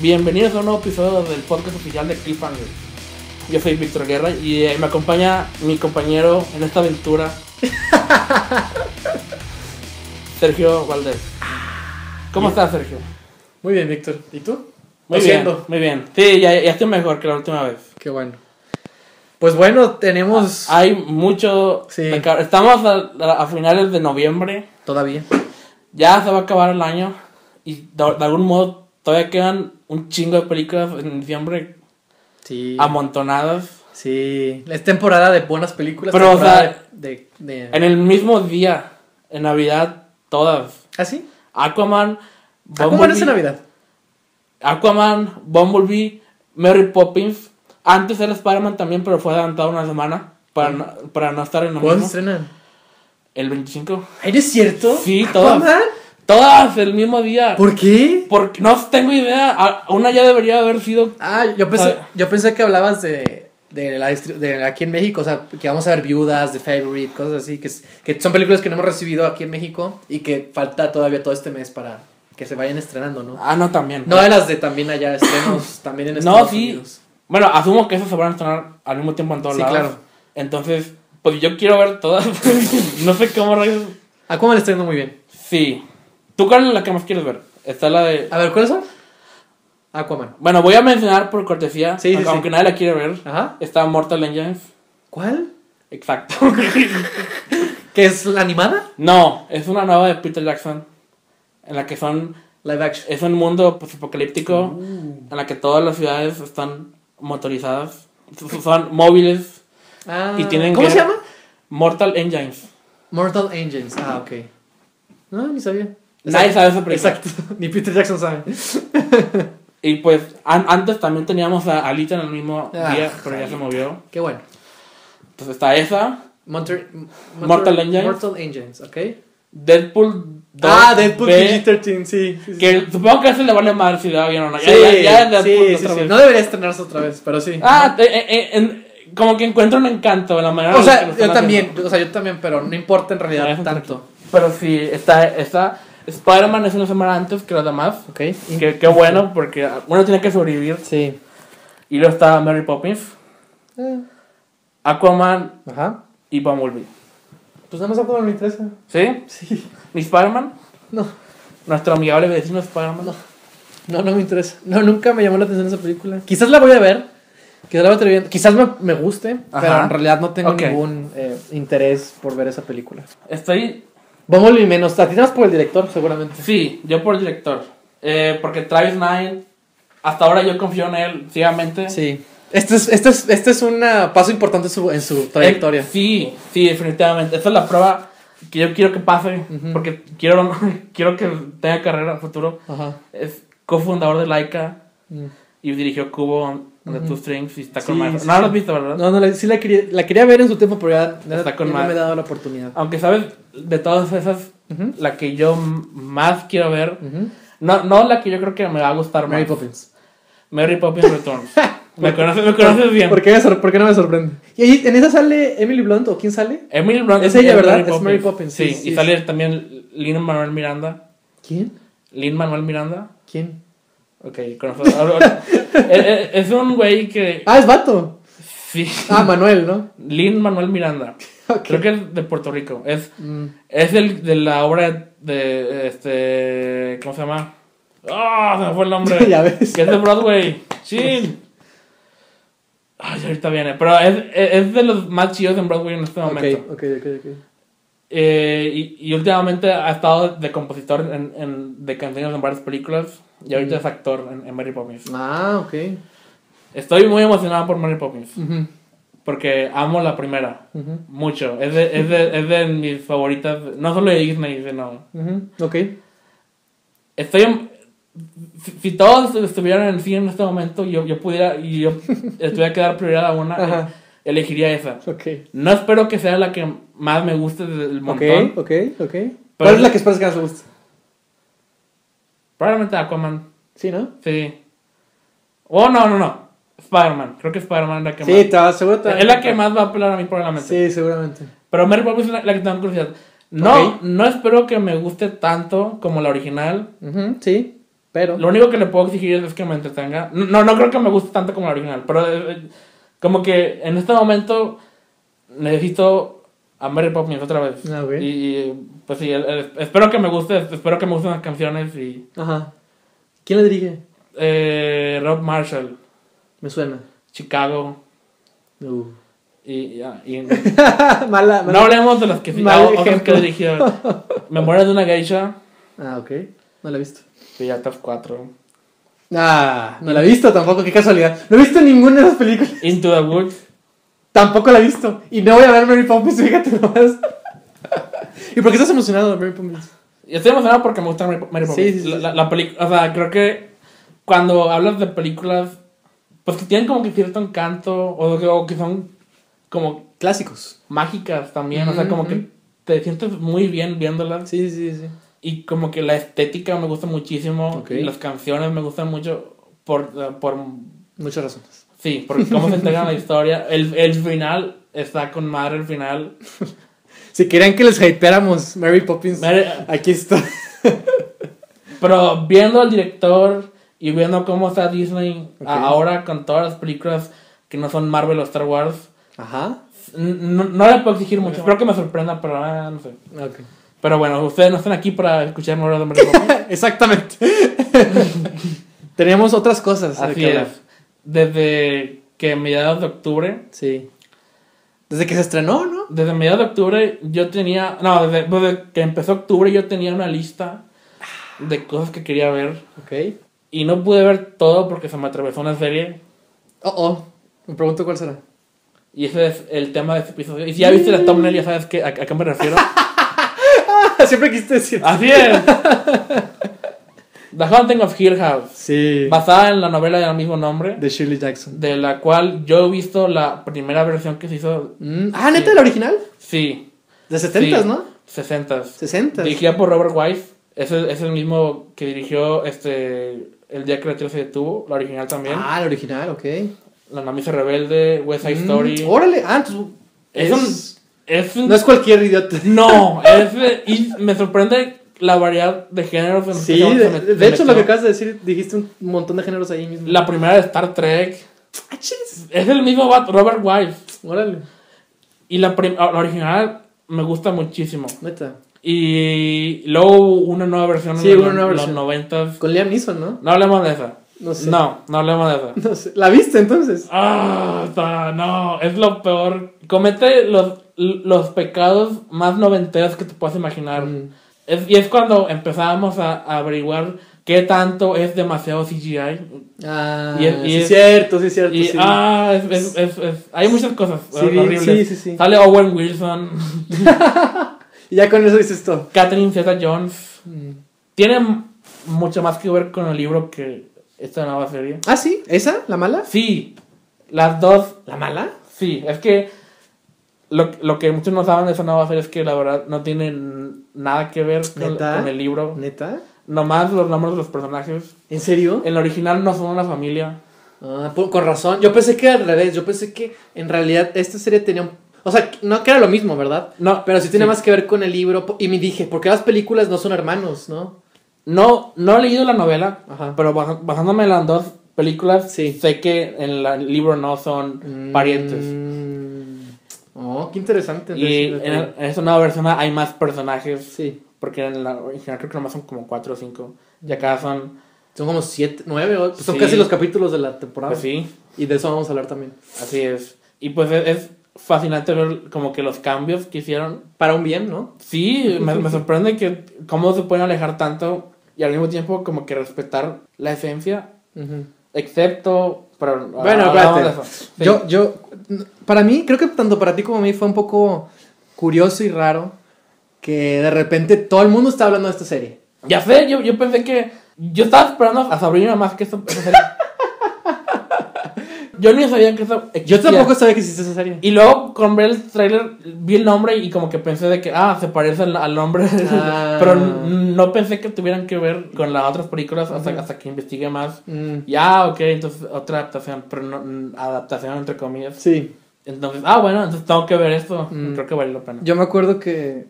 Bienvenidos a un nuevo episodio del podcast oficial de Cliffhanger. Yo soy Víctor Guerra y eh, me acompaña mi compañero en esta aventura, Sergio Valdés. ¿Cómo estás, Sergio? Muy bien, Víctor. ¿Y tú? Muy bien, muy bien. Sí, ya, ya estoy mejor que la última vez. Qué bueno. Pues bueno, tenemos Hay mucho... Sí. Estamos a, a finales de noviembre. todavía. Ya se va a acabar el año y de, de algún modo todavía quedan un chingo de películas en diciembre Sí. amontonadas. Sí. Es temporada de buenas películas. Pero, o sea, de, de, de- En el mismo día, en Navidad, todas. ¿Ah, sí? Aquaman, ¿Cómo Bumblebee, es en Navidad? Aquaman, Bumblebee, Mary Poppins. Antes era Spider-Man también, pero fue adelantado una semana para, no, para no estar en lo ¿Cuándo estrenan? El 25. ¿Ay, ¿Es cierto? Sí, todas. ¿Aquaman? Todas el mismo día. ¿Por qué? Porque no tengo idea. A- Una ya debería haber sido. Ah, yo pensé, Ah. yo pensé que hablabas de, de, la de aquí en México, o sea, que vamos a ver viudas, de Favorite, cosas así, que, que son películas que no hemos recibido aquí en México y que falta todavía todo este mes para que se vayan estrenando, ¿no? Ah, no, también. No de las de también allá, estrenos también en No, Estados sí. Unidos. Bueno, asumo que esas se van a estrenar al mismo tiempo en todos Sí, lados. claro. Entonces, pues yo quiero ver todas. no sé cómo rayos. Aquaman está yendo muy bien. Sí. ¿Tú cuál es la que más quieres ver? Está la de. A ver, ¿cuáles son? Aquaman. Bueno, voy a mencionar por cortesía, Sí, sí, aunque, sí. nadie la quiere ver. Ajá. Está Mortal Engines. ¿Cuál? Exacto. ¿Qué es la animada? no, es una nueva de Peter Jackson. En la que son. Live action. Es un mundo pues, apocalíptico. Uh. En la que todas las ciudades están motorizadas. Son móviles. Ah, Y tienen ¿Cómo que- se llama? Mortal Engines. Mortal Engines. Ah, ok. No, ni sabía. Nadie sabe esa película. Exacto. Ni Peter Jackson sabe. Y pues an- antes también teníamos a Alita en el mismo Ah, día, pero ya se movió. Qué bueno. Entonces está esa. Monter- Mortal Engines. Mortal Engines, ok. Deadpool 2. Ah, Deadpool B, PG-13, sí. sí, sí. Que supongo que a ese le vale mal si le va bien o no. Ya, Sí, ya, ya Deadpool sí, otra sí, sí. vez. No debería estrenarse otra vez, pero sí. Ah, eh, eh, eh, en- como que encuentro un encanto en la manera o sea, yo también, haciendo. o sea, yo también, pero no importa en realidad eso tanto. Pero sí, está, está Spider-Man es una semana antes que los demás. Ok. Que, qué bueno, porque uno tiene que sobrevivir. Sí. Y luego está Mary Poppins, Eh, Aquaman Ajá. y Bumblebee. Pues nada más Aquaman me interesa. ¿Sí? Sí. ¿Ni Spider-Man? No, Nuestro amigable vecino Spider-Man. No. no, no me interesa. No, nunca me llamó la atención esa película. Quizás la voy a ver. Quizás la voy a bien. Quizás me, me guste, Ajá. pero en realidad no tengo ningún eh, interés por ver esa película. Estoy. Bumblebee menos. A ti más por el director, seguramente. Sí, yo por director. Eh, porque Travis Knight, hasta ahora yo confío en él ciegamente. Sí. Este es, este es, este es un paso importante en su, en su trayectoria. Eh, sí, sí, definitivamente. Esa es la prueba que yo quiero que pase. Ujú. Porque quiero, quiero que tenga carrera en futuro. Ajá. Es cofundador de Laika Mm. Y dirigió Cubo Ujú. Two Strings y está Sí, con sí, No sí. lo has visto, ¿verdad? No, no, la- sí la quería, la quería ver en su tiempo, pero ya, ya- Está con ya no me he dado la oportunidad. Aunque sabes, de todas esas, la que yo más quiero ver, Ujú. no, no la que yo creo que me va a gustar más. Mary Poppins. Mary Poppins Returns. me, conoces, me conoces bien. ¿Por qué, me sor- por qué no me sorprende? ¿Y ahí, en esa sale Emily Blunt o quién sale? Emily Blunt Es ella, ¿verdad? Es Mary Poppins, Sí, sí, y sale también Lin Manuel Miranda. ¿Quién? Lin Manuel Miranda. ¿Quién? Ok, ahora- ahora- es, un güey que. Ah, es vato. Sí. Ah, Manuel, ¿no? Lin Manuel Miranda. Ok. Creo que es de Puerto Rico. Es, Mm. es el de la obra de. Este. ¿Cómo se llama? ¡Ah! se me fue el nombre. ya ves. que es de Broadway. ¡Chin! Ay, ahorita viene. Pero es, es de los más chidos en Broadway en este momento. ok, ok, ok. Eh, y, y últimamente ha estado de compositor en, en- de canciones en varias películas. Y ahorita Mm. es actor en, en Mary Poppins. Ah, ok. Estoy muy emocionado por Mary Poppins. Ujú, Porque amo la primera. ujú, Mucho. Es de, es de, es de mis favoritas. No solo de Disney, sino. ujú. Ok. Estoy. en- Si, si todos estuvieran en el cine en este momento, yo, yo pudiera. Y yo tuviera que dar prioridad a una. Ajá. Elegiría esa. Ok. No espero que sea la que más me guste del montón. Ok, ok, ok. ¿Cuál es la que esperas que más te guste? Probablemente Aquaman. Sí, ¿no? Sí. Oh, no, no, no. Spider-Man. Creo que Spider-Man es la que Sí, más. te seguro te a Es la que más va a apelar a mí probablemente. Sí, seguramente. Pero Mary Poppins es la, la que tengo curiosidad. No, no espero que me guste tanto como la original. Ujú, sí. Pero. Lo único que le puedo exigir es que me entretenga. No, no creo que me guste tanto como la original, pero eh, como que en este momento necesito a Mary Poppins otra vez. Ah, ok. Y, y, pues sí, el- el- espero que me guste, espero que me gusten las canciones y Ajá. ¿Quién le dirige? eh, Rob Marshall, Me suena. Chicago Uh. y, ya, y- mala, no hablemos de las que sí, ah, otras que dirigió. Memorias de una geisha, Ah, ok. No la he visto. Piratas 4, Ah, no la he visto tampoco, qué casualidad. No he visto ninguna de las películas. Into the Woods. Tampoco la he visto. Y no voy a ver Mary Poppins, fíjate nomás. ¿Y por qué estás emocionado de Mary Poppins? Y estoy emocionado porque me gusta Mary, Mary Poppins. sí, sí, la, sí. la- la peli- o sea, creo que cuando hablas de películas, pues que tienen como que cierto encanto, o que, o que son como Clásicos. mágicas también, o sea, como que te sientes muy bien viéndolas. Sí, sí, sí. Y como que la estética me gusta muchísimo, las canciones me gustan mucho por, por Muchas razones. sí, por cómo se integran la historia. El, el final está con madre el final. Si querían que les hypeáramos Mary Poppins, Mary- aquí está. Pero viendo al director y viendo cómo está Disney ahora con todas las películas que no son Marvel o Star Wars, Ajá. no, no le puedo exigir mucho. Espero que me sorprenda, pero ah, no sé. Ok. Pero bueno, ustedes no están aquí para escuchar Memorias de Poppins. Exactamente. Teníamos otras cosas. Así que hablar. es. Desde que mediados de octubre, Sí. Desde que se estrenó, ¿no? desde mediados de octubre yo tenía, no, desde, desde que empezó octubre yo tenía una lista de cosas que quería ver Ok. y no pude ver todo porque se me atravesó una serie Oh, oh. Me pregunto cuál será. Y ese es el tema de este episodio. Y si ya viste la thumbnail, ya sabes que, a, a qué me refiero. Siempre quisiste decir. Así es. The Haunting of Hill House. Sí. Basada en la novela del mismo nombre. De Shirley Jackson. De la cual yo he visto la primera versión que se hizo. Mm, Ah, neta, la original. Sí. De 70 Sí. ¿no? 60 60 Dirigida por Robert Wise. Es el, es el mismo que dirigió este El día que la tierra se detuvo. La original también. Ah, la original, ok. La Novicia Rebelde. West Side Mm, Story. Órale. Ah, entonces. Es un No es cualquier idiota. No, es, y me sorprende la variedad de géneros Sí, de, de se hecho lo que acabas de decir, dijiste un montón de géneros ahí mismo. La primera de Star Trek Ah, es el mismo Robert Wise. Órale, Y la, prim- la original me gusta muchísimo. neta. Y luego una nueva versión Sí, en los, una nueva los versión. 90 Con Liam Neeson, ¿no? No hablemos de esa. No sé. No, no hablemos de esa. No sé. ¿La viste entonces? Ah, no, es lo peor. Comete los, los pecados más noventeros que te puedas imaginar. Mm. Es- y es cuando empezábamos a, a averiguar qué tanto es demasiado CGI. Ah, Y es- y sí, es- cierto, sí, cierto. Y sí. ah, es, hay muchas cosas Sí, horribles. sí, sí, sí. Sale Owen Wilson, Y ya con eso dices todo. Catherine Zeta Jones. Mm. Tiene mucho más que ver con el libro que esta nueva serie. Ah, sí, ¿esa? ¿La mala? Sí, las dos. ¿La mala? Sí, es que lo, lo que muchos no saben de esa nueva serie es que la verdad no tienen nada que ver con, el libro. ¿Neta? Nomás los nombres de los personajes. ¿En serio? En el original no son una familia. Ah, con razón. Yo pensé que al revés. Yo pensé que en realidad esta serie tenía un... O sea, no que era lo mismo, ¿verdad? No, Pero sí tiene más que ver con el libro. Y me dije, ¿por qué las películas no son hermanos, no? No, no he leído la novela, Ajá. pero en las dos películas, Sí. sé que en la- el libro no son parientes. Oh, qué interesante. Y en, esta nueva versión hay más personajes, Sí. porque en la original creo que nomás son como cuatro o cinco. Y acá son, Son como siete, nueve, o- pues son Sí. casi los capítulos de la temporada. pues sí, Y de eso vamos a hablar también. así es. Y pues es, es fascinante ver como que los cambios que hicieron. Para un bien, ¿no? Sí, me, me sorprende que cómo se pueden alejar tanto y al mismo tiempo como que respetar la esencia, excepto... Pero, Bueno, hablamos espérate. Sí. Yo, yo, para mí, creo que tanto para ti como a mí fue un poco curioso y raro que de repente todo el mundo está hablando de esta serie. Ya sé, yo, yo pensé que. Yo estaba esperando a Sabrina más que esa, esa serie. yo ni sabía que eso Yo existía. tampoco sabía que existía esa serie. Y luego, con ver el trailer, vi el nombre y como que pensé de que, ah, se parece al, al nombre. Ah. Pero n- no pensé que tuvieran que ver con las otras películas hasta, hasta que investigué más. Mm, Ya, ok, entonces otra adaptación, pero no, adaptación entre comillas. sí. Entonces, ah, bueno, entonces tengo que ver esto. Mm. Creo que vale la pena. Yo me acuerdo que,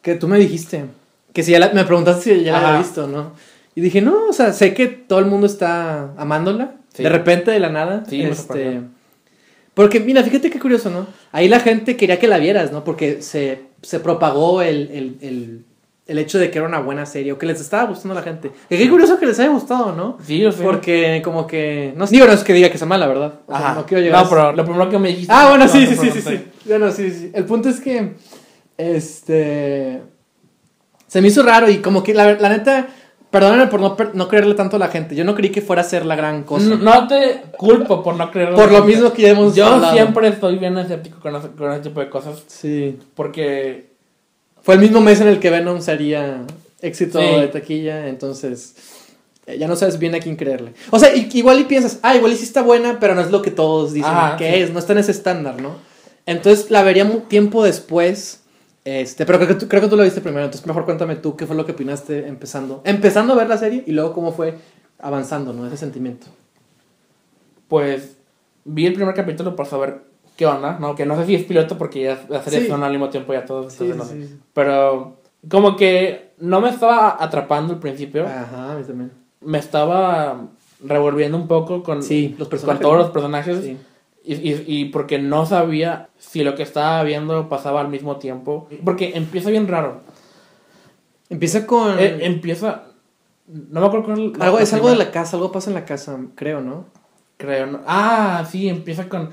que tú me dijiste que si ya la- me preguntaste si ya la había visto, ¿no? Y dije, no, o sea, sé que todo el mundo está amándola. Sí. De repente, de la nada. Sí, este, porque, mira, fíjate qué curioso, ¿no? Ahí la gente quería que la vieras, ¿no? Porque se, se propagó el, el, el, el hecho de que era una buena serie o que les estaba gustando a la gente. Y qué curioso que les haya gustado, ¿no? Sí, yo sé. Porque como que... No, digo, no es que diga que sea mala, ¿verdad? O sea, Ajá. no quiero llegar No, pero lo primero que me dijiste. Ah, bueno, no, sí, sí, sí, sí, sí. Bueno, sí, sí. El punto es que, este, se me hizo raro y como que la, la neta, perdónenme por no, no creerle tanto a la gente. Yo no creí que fuera a ser la gran cosa. No, no te culpo por no creerlo. por lo mismo que ya hemos Yo hablado. siempre estoy bien escéptico con ese, con ese tipo de cosas. Sí. Porque. Fue el mismo mes en el que Venom sería éxito Sí. de taquilla, entonces eh, ya no sabes bien a quién creerle. O sea, igual y piensas, ah, igual y sí está buena, pero no es lo que todos dicen Ajá, que sí. es, no está en ese estándar, ¿no? Entonces la vería tiempo después, este, pero creo que, tú, creo que tú lo viste primero, entonces mejor cuéntame tú qué fue lo que opinaste empezando, empezando a ver la serie y luego cómo fue avanzando, ¿no? Ese sentimiento. Pues. Vi el primer capítulo por saber qué onda, ¿no? Que no sé si es piloto porque ya las series Sí. son al mismo tiempo ya todos. Sí, entonces no sí, sé. sí. Pero. Como que no me estaba atrapando al principio. Ajá, a mí también. Me estaba revolviendo un poco con, Sí, los con personajes. todos los personajes. Y, y, y porque no sabía si lo que estaba viendo pasaba al mismo tiempo. Porque empieza bien raro. Empieza con... Eh, empieza. No me acuerdo con algo, es algo de la casa, algo pasa en la casa, creo, ¿no? Creo. ¿no? Ah, sí, empieza con,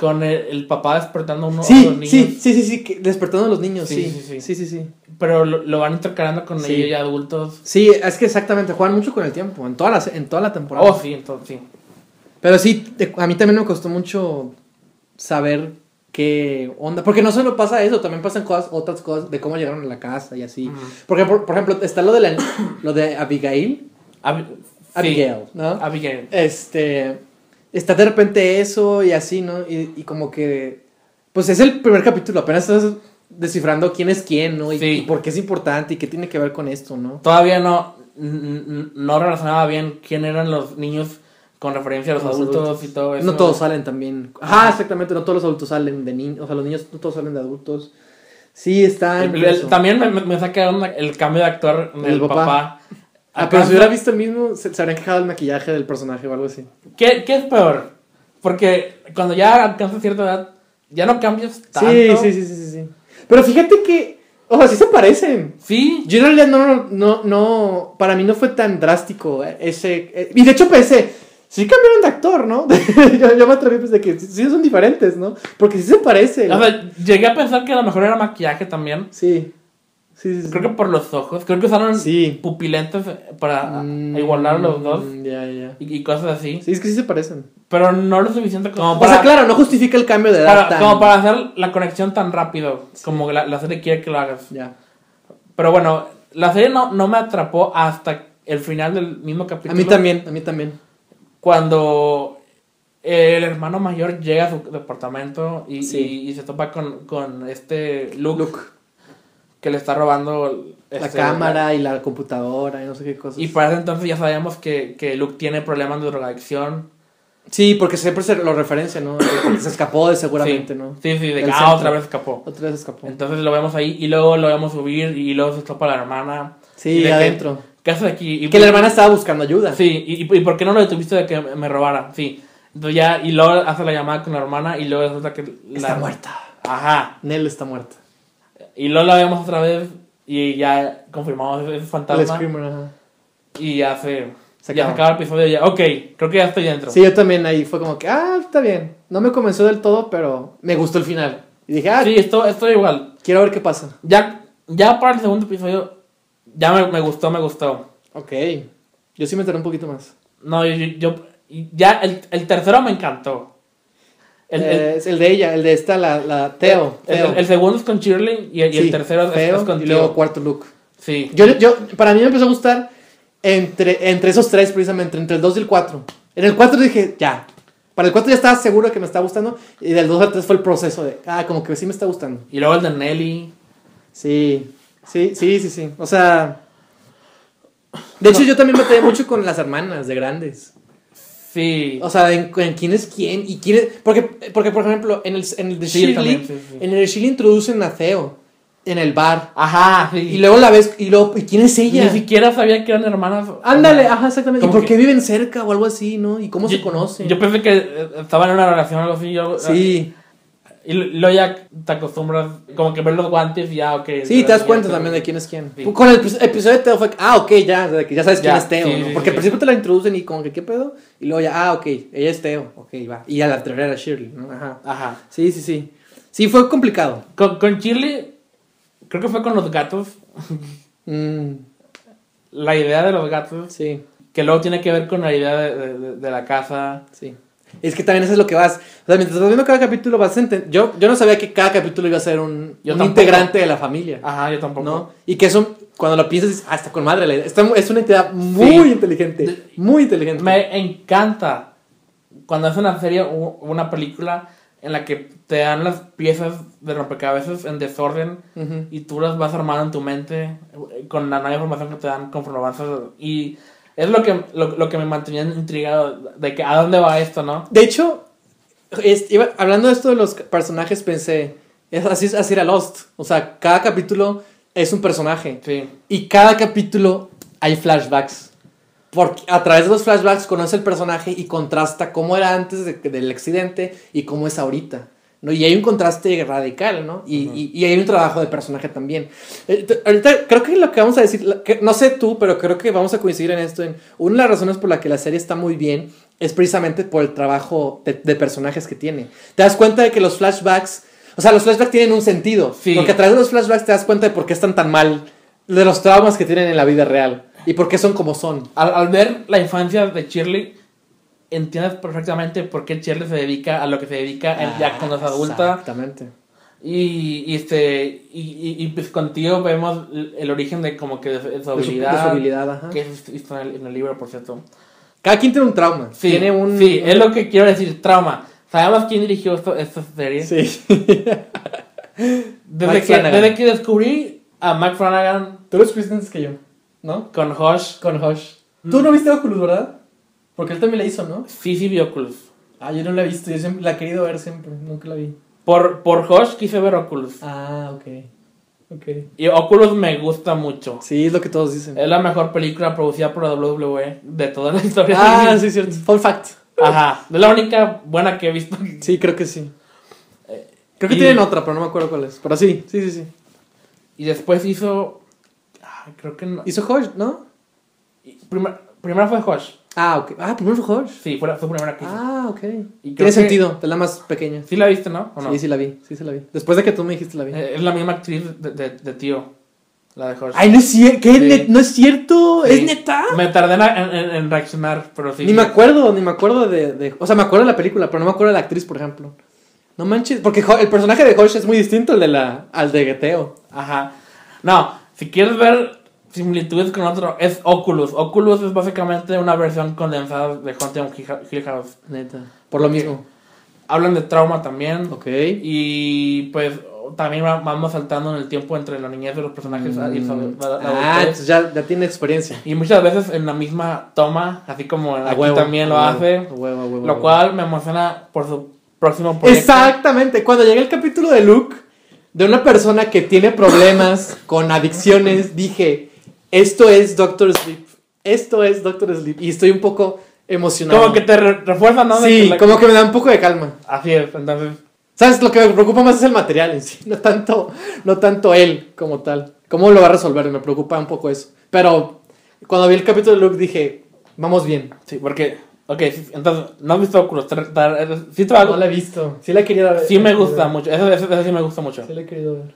con el, el papá despertando a uno Sí, los niños. sí, sí, sí, sí, despertando a los niños, sí, Sí, sí, sí, sí, sí. Pero lo, lo van intercalando con ellos ya adultos. Sí, es que exactamente, juegan mucho con el tiempo, en toda la, en toda la temporada. Oh, sí, entonces sí. Pero sí, a mí también me costó mucho saber qué onda, porque no solo pasa eso, también pasan cosas, otras cosas de cómo llegaron a la casa y así. Porque, por, por ejemplo, está lo de, la, lo de Abigail, sí, Abigail, ¿no? Abigail. Este, está de repente eso y así, ¿no? Y, y como que, pues es el primer capítulo, apenas estás descifrando quién es quién, ¿no? Y, Sí. y por qué es importante y qué tiene que ver con esto, ¿no? Todavía no, no relacionaba bien quién eran los niños con referencia a los, Los adultos, adultos. y todo eso. No todos salen también. Ajá, exactamente, no todos los adultos salen de niños, o sea, los niños no todos salen de adultos. Sí, está El- el- también me, me, saca el cambio de actor del El papá. papá. Ah, pero si ¿Acaso- hubiera visto el mismo, se, se habrían quejado del maquillaje del personaje o algo así. ¿Qué, ¿Qué es peor? Porque cuando ya alcanzas cierta edad, ya no cambias tanto. Sí, sí, sí, sí, sí, sí. Pero fíjate que, o sea, sí se parecen. Sí, Yo en realidad no, no, no, para mí no fue tan drástico eh, ese, eh, y de hecho pensé, sí cambiaron de actor, ¿no? yo, yo me atreví pues de que sí, son diferentes, ¿no? Porque sí se parecen. O sea, llegué a pensar que a lo mejor era maquillaje también. sí, sí, sí. sí. Creo que por los ojos. Creo que usaron pupilentes para Mm, igualar a los dos. Ya, ya. Y, y cosas así. Sí, es que sí se parecen. Pero no lo suficiente como O para, sea, claro, no justifica el cambio de edad para- tan- como para hacer la conexión tan rápido. Como la, la serie quiere que lo hagas. Ya. Pero bueno, la serie no, no me atrapó hasta el final del mismo capítulo. A mí también, a mí también. Cuando el hermano mayor llega a su departamento y, Sí. y- y se topa con, con este Luke, Luke. que le está robando La este, cámara y la computadora y no sé qué cosas. Y para ese entonces ya sabíamos que, que Luke tiene problemas de drogadicción. Sí, porque siempre se lo referencia, ¿no? Se escapó de seguramente, sí. ¿no? Sí, sí, de que ah, otra vez escapó. Otra vez escapó. Entonces lo vemos ahí y luego lo vemos subir y luego se topa la hermana. y Sí, de que, ¿Qué haces aquí? Y, Que la hermana estaba buscando ayuda. Sí, y, y, y por qué no lo detuviste de que me robara? Sí. Entonces ya, y luego hace la llamada con la hermana y luego resulta que... Está la- muerta. Ajá. Nell está muerta. Y luego la vemos otra vez y ya confirmamos ese El fantasma. Screamer, ajá. Y ya se... Se ya se acaba. el episodio ya... Ok, creo que ya estoy dentro. Sí, yo también ahí fue como que, ah, está bien. No me convenció del todo, pero me gustó el final. Y dije, ah, Sí, esto, esto igual. quiero ver qué pasa. Ya, ya para el segundo episodio, ya me, me gustó, me gustó. Ok. Yo sí me enteré un poquito más. No, yo, yo- ya el, el tercero me encantó. El, el- Eh, es el de ella, el de esta, la, la Teo. el- Teo. el segundo es con Shirley y, y Sí, el tercero es, Teo, es con Y luego cuarto Luke. Sí. Yo, yo, para mí me empezó a gustar entre, entre esos tres, precisamente, entre el 2 y el 4. En el 4 dije, ya. Para el 4 ya estaba seguro que me estaba gustando. Y del 2 al 3 fue el proceso de, ah, como que sí me está gustando. Y luego el de Nelly. Sí, sí, sí, sí, sí. O sea. De hecho, yo también me batallé mucho con las hermanas de grandes. Sí. O sea, en, en quién es quién y quién es. Porque, porque por ejemplo, en el, en el de Sí, Shirley, también, sí, sí. en el de Shirley introducen a Theo. en el bar. Ajá, sí. Y luego la ves, y luego, ¿y quién es ella? Ni siquiera sabía que eran hermanas. Ándale, ajá, exactamente. ¿Y por que- qué viven cerca o algo así, no? ¿Y cómo Yo- se conocen? Yo pensé que eh, estaban en una relación o algo así. Yo, sí, Y luego ya te acostumbras, como que ver los guantes y ya, ok. sí, te das cuenta también de quién es quién. Sí. Con el epi- episodio de Teo fue, ah, ok, ya, ya sabes quién es Teo, sí, ¿no? sí, Porque al principio te la introducen y como que, ¿qué pedo? Y luego ya, ah, ok, ella es Teo, ok, va. Y a la tercera era Shirley, ¿no? Ajá. Ajá. Sí, sí, sí. Sí, fue complicado. Con, con Shirley, creo que fue con los gatos. Mm, La idea de los gatos, sí, que luego tiene que ver con la idea de, de- de- de la casa. sí. Es que también eso es lo que vas. O sea, mientras vas viendo cada capítulo vas a entender. Yo, yo no sabía que cada capítulo iba a ser un, Yo un tampoco. integrante de la familia. Ajá, yo tampoco. ¿No? Y que eso, cuando lo piensas, dices, ah, está con madre. Está- es una entidad muy Sí. inteligente. Muy inteligente. Me encanta cuando es una serie o una película en la que te dan las piezas de rompecabezas en desorden y tú las vas armando en tu mente eh, con la nueva información que te dan conforme avanzas. Y es lo que, lo, lo que me mantenía intrigado de que a dónde va esto, ¿no? De hecho, es- iba- hablando de esto de los personajes, pensé, es así, así era Lost. O sea, cada capítulo es un personaje. Sí. Y cada capítulo hay flashbacks. Porque a través de los flashbacks conoce el personaje y contrasta cómo era antes de- del accidente y cómo es ahorita. ¿No? Y hay un contraste radical, ¿no? Y, y- y hay un trabajo de personaje también. Eh, ahorita creo que lo que vamos a decir, que- no sé tú, pero creo que vamos a coincidir en esto. En, una de las razones por la que la serie está muy bien es precisamente por el trabajo de, de personajes que tiene. Te das cuenta de que los flashbacks, o sea, los flashbacks tienen un sentido. Sí. Porque a través de los flashbacks te das cuenta de por qué están tan mal, de los traumas que tienen en la vida real y por qué son como son. Al, al ver la infancia de Shirley, entiendes perfectamente por qué Shirley se dedica a lo que se dedica en- ya cuando es adulta. Exactamente. Y, y este y, y, y, pues contigo vemos el, origen de como que de, su- de su De su, habilidad. de su habilidad, ajá. Que es, está en el, en el libro, por cierto. Cada quien tiene un trauma. Sí, tiene un. sí, es lo que quiero decir, trauma. ¿Sabemos quién dirigió esto, esta serie? Sí. Desde, que, Flanagan. desde que descubrí a Mike Flanagan Tú lo supiste antes que yo, ¿no? con Hush, Con Hush. Tú no viste Oculus, ¿verdad? Porque él también la hizo, ¿no? sí, sí vi Oculus. Ah, yo no la he visto. Yo siempre la he querido ver siempre. Nunca la vi. Por, por Hush quise ver Oculus. Ah, ok. Ok. Y Oculus me gusta mucho. Sí, es lo que todos dicen. Es la mejor película producida por la WWE de toda la historia. Ah, sí, cierto. Fun fact. Ajá, es la única buena que he visto. Sí, creo que sí. Creo que y- tienen otra, pero no me acuerdo cuál es. Pero sí, sí, sí, sí. Y después hizo. Ay, creo que no. Hizo Hush, ¿no? primero fue Hush. Ah, ok. Ah, primero fue. Sí, fue la, fue primera que hizo. Ah, ok. Y Tiene que- sentido, es la más pequeña. ¿Sí la viste, no? ¿O no? Sí, sí la vi, sí se la vi. Después de que tú me dijiste la vi. Eh, Es la misma actriz de, de, de Tío. La de Hush. Ay, no es cierto, ¿qué? Sí. No es cierto, Sí. ¿es neta? Me tardé en, en- en- en reaccionar, pero sí. Ni me acuerdo, ni me acuerdo de, de- O sea, me acuerdo de la película, pero no me acuerdo de la actriz, por ejemplo. No manches, porque el personaje de Hosh es muy distinto al, de la, al de Geteo. Ajá. No, si quieres ver similitudes con otro, es Oculus. Oculus es básicamente una versión condensada de Haunted Hill- House. Neta. Por lo mismo. Hablan de trauma también. Ok. Y pues también va- vamos saltando en el tiempo entre la niñez de los personajes y la- Mm. la- la Ah, ya, ya tiene experiencia. Y muchas veces en la misma toma, así como A aquí huevo, también lo huevo, hace. huevo, Lo cual me emociona por su próximo proyecto. Exactamente. Cuando llegué el capítulo de Luke, de una persona que tiene problemas con adicciones, dije, esto es Doctor Sleep. Esto es Doctor Sleep. Y estoy un poco emocionado. Como que te re- refuerza, ¿no? Sí, que como que me da un poco de calma. Así es, entonces. ¿Sabes? Lo que me preocupa más es el material en sí, no tanto, no tanto él como tal. ¿Cómo lo va a resolver? Me preocupa un poco eso. Pero cuando vi el capítulo de Luke dije, vamos bien. Sí, porque. Ok, entonces, ¿no has visto Oculus? Te- ¿Sí te No la he visto. Sí la he querido ver. Sí me gusta mucho, eso, eso, eso sí me gusta mucho. Sí la he querido ver.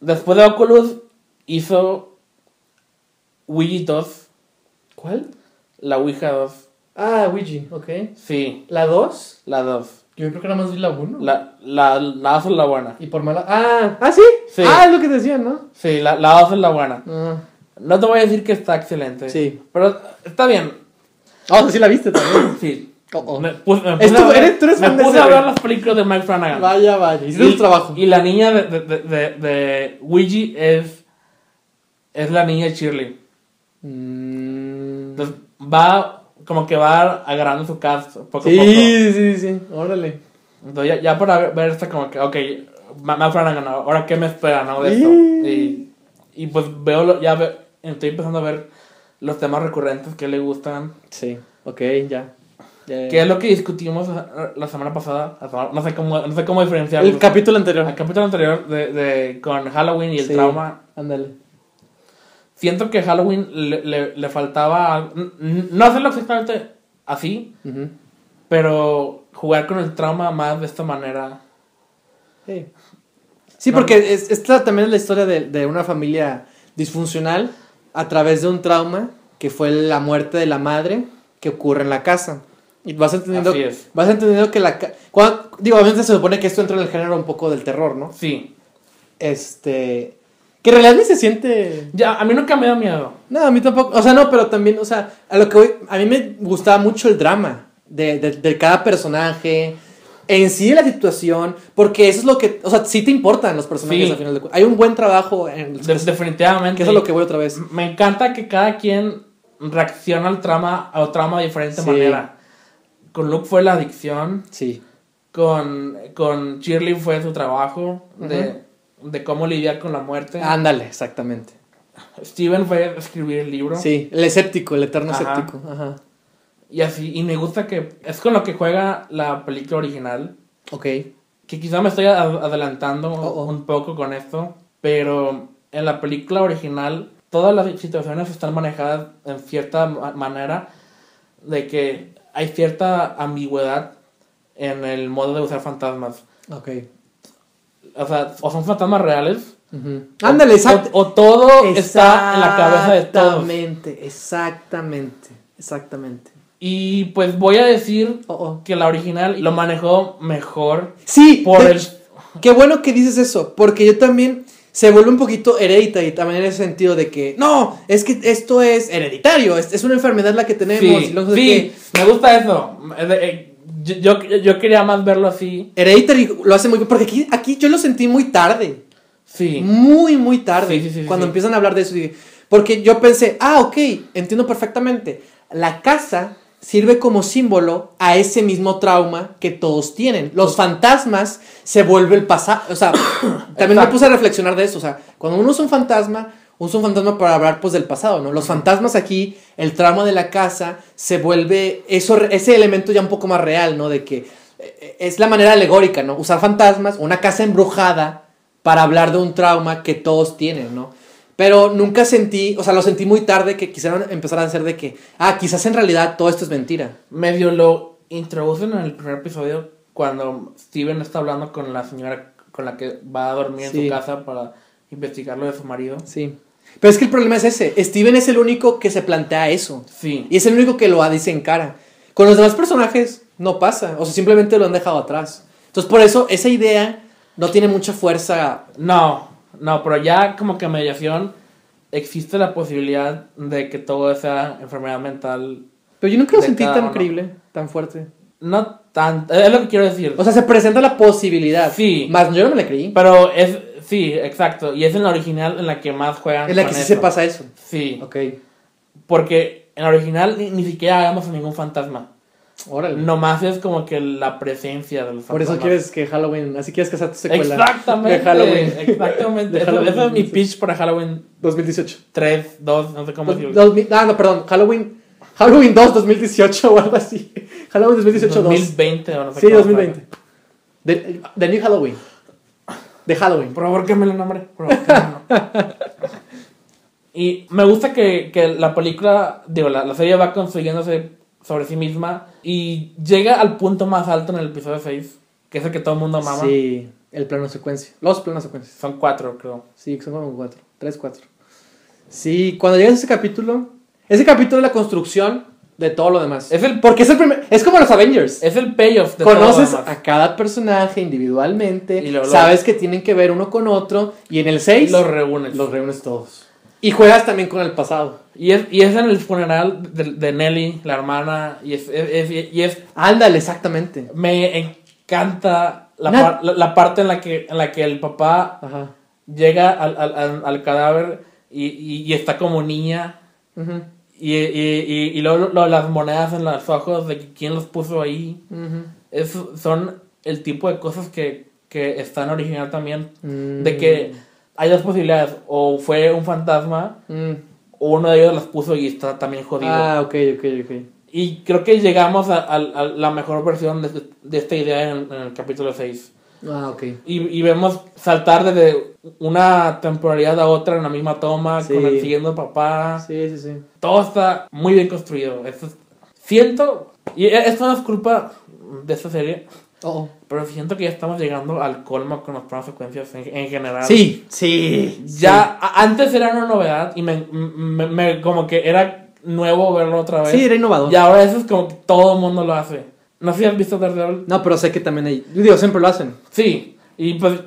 Después de Oculus, hizo Ouija 2, ¿Cuál? la Ouija 2. Ah, Ouija, ok. Sí, ¿La 2? la 2. Yo creo que nada más vi la 1. La, la, la 2 es la buena. Y por mala... Ah, ¿ah, sí? Sí. Ah, es lo que decían, ¿no? Sí, la, la 2 es la buena. Ah, No te voy a decir que está excelente. sí. Pero está bien. Ah, sí la viste también. Sí. Oh, oh. Me puse, me puse a ver, eres- tú eres me fan de puse ese a ver güey. las películas de Mike Flanagan. Vaya, vaya. Hiciste tu trabajo. Y la niña de, de, de, de, de Ouija es, es la niña de Shirley. Mm. Entonces va, como que va agarrando su cast poco a Sí, poco. sí, sí. Órale. Entonces ya, ya para ver esta como que, ok, Ma- Matt Flanagan, ahora qué me espera, ¿no? De esto. Y, y pues veo, lo- ya ve- estoy empezando a ver los temas recurrentes que le gustan. Sí, ok, ya. Que es lo que discutimos la la semana pasada. No sé cómo, no sé cómo diferenciarlo. El capítulo anterior. El capítulo anterior de, de- con Halloween y el Sí. trauma. Ándale. Siento que Halloween le, le, le faltaba. No hacerlo exactamente así, pero jugar con el trauma más de esta manera. Sí, Sí, No. porque es, esta también es la historia de, de una familia disfuncional a través de un trauma que fue la muerte de la madre que ocurre en la casa. Y vas entendiendo, Así es. vas entendiendo que la... cuando- digo, obviamente se supone que esto entra en el género un poco del terror, ¿no? Sí. Este... Que en realidad ni se siente... Ya, a mí nunca me da miedo. No, a mí tampoco. O sea, no, pero también, o sea, a lo que voy, a mí me gustaba mucho el drama de, de, de cada personaje, en sí de la situación, porque eso es lo que, o sea, sí te importan los personajes Sí. al final de Hay un buen trabajo en De- definitivamente. que eso es lo que voy otra vez. Me encanta que cada quien reacciona al trama, al trama de diferente Sí. manera. Con Luke fue la adicción, Sí. con, con Shirley fue su trabajo, de, de cómo lidiar con la muerte. Ándale, exactamente. Steven fue escribir el libro. Sí, el escéptico, el eterno Ajá. escéptico. Ajá. Y así, y me gusta que es con lo que juega la película original. Ok. Que quizá me estoy a- adelantando Oh, oh. un poco con esto, pero en la película original todas las situaciones están manejadas en cierta ma- manera de que hay cierta ambigüedad en el modo de usar fantasmas. Ok. O sea, o son fantasmas reales. Ándale, o- exacto. O, o todo está en la cabeza de todos. Exactamente, exactamente, exactamente. Y pues voy a decir Oh, oh. que la original lo manejó mejor Sí, por de- el... Qué bueno que dices eso, porque yo también se vuelve un poquito hereditario también en ese sentido de que, no, es que esto es hereditario, es, es una enfermedad la que tenemos. y Sí, sé sí, me gusta eso. Yo, yo, yo quería más verlo así. Hereditary lo hace muy bien, porque aquí, aquí yo lo sentí muy tarde, Sí. muy, muy tarde, Sí, sí, sí, cuando empiezan a hablar de eso. Porque yo pensé, ah, ok, entiendo perfectamente, la casa sirve como símbolo a ese mismo trauma que todos tienen. Los fantasmas se vuelve el pasado. O sea, también me puse a reflexionar de eso. O sea, cuando uno usa un fantasma, usa un fantasma para hablar pues del pasado, ¿no? Los fantasmas aquí, el trauma de la casa, se vuelve eso, ese elemento ya un poco más real, ¿no? De que eh, es la manera alegórica, ¿no? Usar fantasmas, una casa embrujada para hablar de un trauma que todos tienen, ¿no? Pero nunca sentí, o sea, lo sentí muy tarde que quisieron empezar a hacer de que, ah, quizás en realidad todo esto es mentira. Medio lo introducen en el primer episodio cuando Steven está hablando con la señora con la que va a dormir en su casa para investigar lo de su marido. Sí. Pero es que el problema es ese. Steven es el único que se plantea eso. Sí. Y es el único que lo dice en cara. Con los demás personajes no pasa. O sea, simplemente lo han dejado atrás. Entonces, por eso, esa idea no tiene mucha fuerza. No, no, pero ya como que mediación existe la posibilidad de que todo sea enfermedad mental. Pero yo nunca lo sentí tan uno. creíble, tan fuerte. No tan... Es lo que quiero decir. O sea, se presenta la posibilidad. Sí. Más yo no me la creí. Pero es... Sí, exacto. Y es en la original en la que más juegan En la que sí eso. se pasa eso. Sí. Ok. Porque en la original ni, ni siquiera vemos a ningún fantasma. Órale. Nomás es como que la presencia de los Por eso quieres que Halloween, así quieres que sea tu secuela. Exactamente. De Halloween. Exactamente. De Eso- Halloween. Ese es mi pitch para Halloween 2018. 3, 2, no sé cómo decirlo. ah, no, perdón. Halloween. Halloween 2 2018 o algo así. Halloween 2018 2. 2020 o no sé Sí, cómo 2020. De, de New Halloween. De Halloween. Por nombre. Por favor, cámbialo. y me gusta que, que la película, digo, la, la serie va construyéndose sobre sí misma y llega al punto más alto en el episodio 6, que es el que todo el mundo mama. Sí, el plano secuencia. Los planos secuencias. Son cuatro, creo. Sí, son como cuatro. Tres, cuatro. Sí, cuando llegas a ese capítulo. Ese capítulo es la construcción de todo lo demás. Es el, Porque es el primer. Es como los Avengers. es el payoff de todo Conoces lo demás. a cada personaje individualmente. Y luego- sabes que tienen que ver uno con otro. Y en el 6 Los reúnes. los reúnes todos. Y juegas también con el pasado. Y es, y es en el funeral de, de Nelly, la hermana, y es, es- es- y es Ándale, exactamente. me encanta la, par- la, la parte en la que en la que el papá Ajá. llega al, al, al, al cadáver y, y, y está como niña Ujú, y, y, y, y luego lo- las monedas en los ojos de quién los puso ahí ujú. es, son el tipo de cosas que, que está en original también, Mm. de que hay dos posibilidades, o fue un fantasma, Mm. o uno de ellos las puso y está también jodido. Ah, ok, ok, ok. Y creo que llegamos a, a- a la mejor versión de, de esta idea en, en el capítulo 6. Ah, ok. Y, y vemos saltar desde una temporalidad a otra en la misma toma, Sí. con el siguiendo papá. Sí, sí, sí. Todo está muy bien construido. Esto es- siento, y e- esto no es culpa de esta serie, Oh. pero siento que ya estamos llegando al colmo con las planos secuencias en, en general. Sí, sí. Ya a- antes era una novedad y me, me- me- como que era nuevo verlo otra vez. Sí, era innovador. Y ahora eso es como que todo el mundo lo hace. No sé si has visto Daredevil. No, pero sé que también hay. Digo, siempre lo hacen. Sí, y pues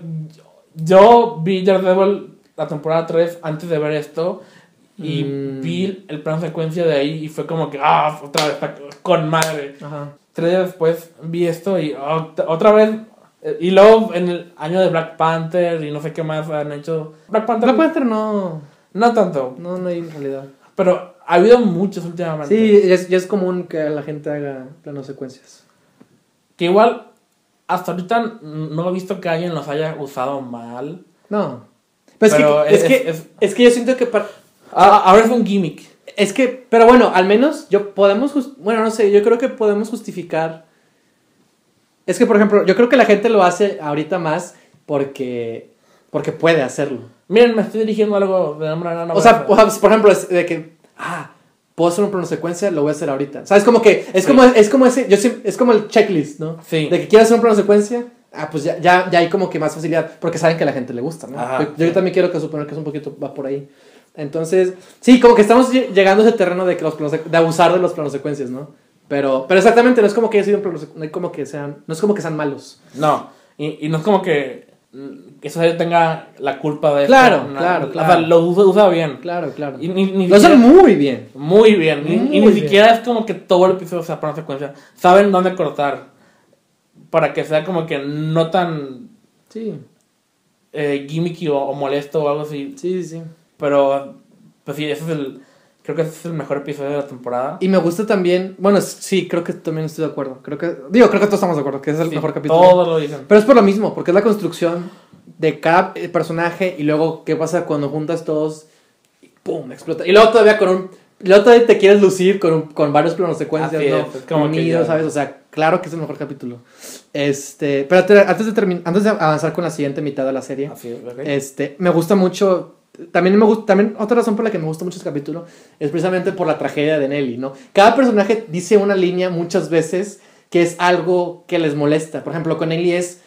yo vi Daredevil la temporada 3 antes de ver esto y Mm. vi el plan secuencia de ahí y fue como que, ah, otra vez, está con madre. Ajá. Tres días después vi esto y ot- otra vez, eh, y luego en el año de Black Panther y no sé qué más han hecho. Black Panther, Black Panther no. no tanto, No, no hay en realidad. pero ha habido muchos últimamente. Sí, ya es, ya es común que la gente haga planos secuencias. Que igual, hasta ahorita no he visto que alguien los haya usado mal. No. Pues Pero es, es- que, es, que, es- es que yo siento que para, Ah, ahora es un gimmick. Es que, pero bueno, al menos yo podemos, bueno, no sé, yo creo que podemos justificar. Es que, por ejemplo, yo creo que la gente lo hace ahorita más porque, porque puede hacerlo. Miren, me estoy dirigiendo a algo de una o sea, por ejemplo, es de que, ah, puedo hacer un plano secuencia, lo voy a hacer ahorita. ¿Sabes? Como que, es Sí. como, es como ese, yo siempre- es como el checklist, ¿no? Sí. De que quieres hacer un plano secuencia, ah, pues ya, ya, ya hay como que más facilidad, porque saben que a la gente le gusta, ¿no? Ajá, yo, también quiero que suponer que es un poquito, va por ahí. Entonces, sí, como que estamos lle- llegando a ese terreno de, que los de abusar de los planos secuencias, ¿no? Pero, pero exactamente, no es como que haya sido un como que sean, no es como que sean malos. No, y, y no es como que, que esa serie tenga la culpa de Claro, esto, no, claro, O claro. sea, lo usa, usa bien. Claro, claro. Y ni, ni Lo siquiera- muy bien. muy bien. Y- y, Muy ni bien. siquiera es como que todo el episodio sea por una secuencia. Saben dónde cortar. Para que sea como que no tan Sí, eh, gimmicky o, o molesto o algo así. sí, sí. Pero, pues sí, ese es el. Creo que ese es el mejor episodio de la temporada. Y me gusta también, bueno, sí, creo que también estoy de acuerdo. Creo que, digo, creo que todos estamos de acuerdo, que ese es el Sí, mejor capítulo. Todos lo dicen. Pero es por lo mismo, porque es la construcción de cada personaje y luego qué pasa cuando juntas todos y ¡pum! explota. Y luego todavía con un... Luego todavía te quieres lucir con, un- con varios planos secuencias, ¿no? es, como Unidos, ya- ¿sabes? O sea, claro que es el mejor capítulo. Este, pero te- antes de terminar, antes de avanzar con la siguiente mitad de la serie, Así es, ¿ok? este, me gusta mucho. También me gusta, también otra razón por la que me gusta mucho este capítulo es precisamente por la tragedia de Nelly, ¿no? Cada personaje dice una línea muchas veces que es algo que les molesta. Por ejemplo, con Nelly es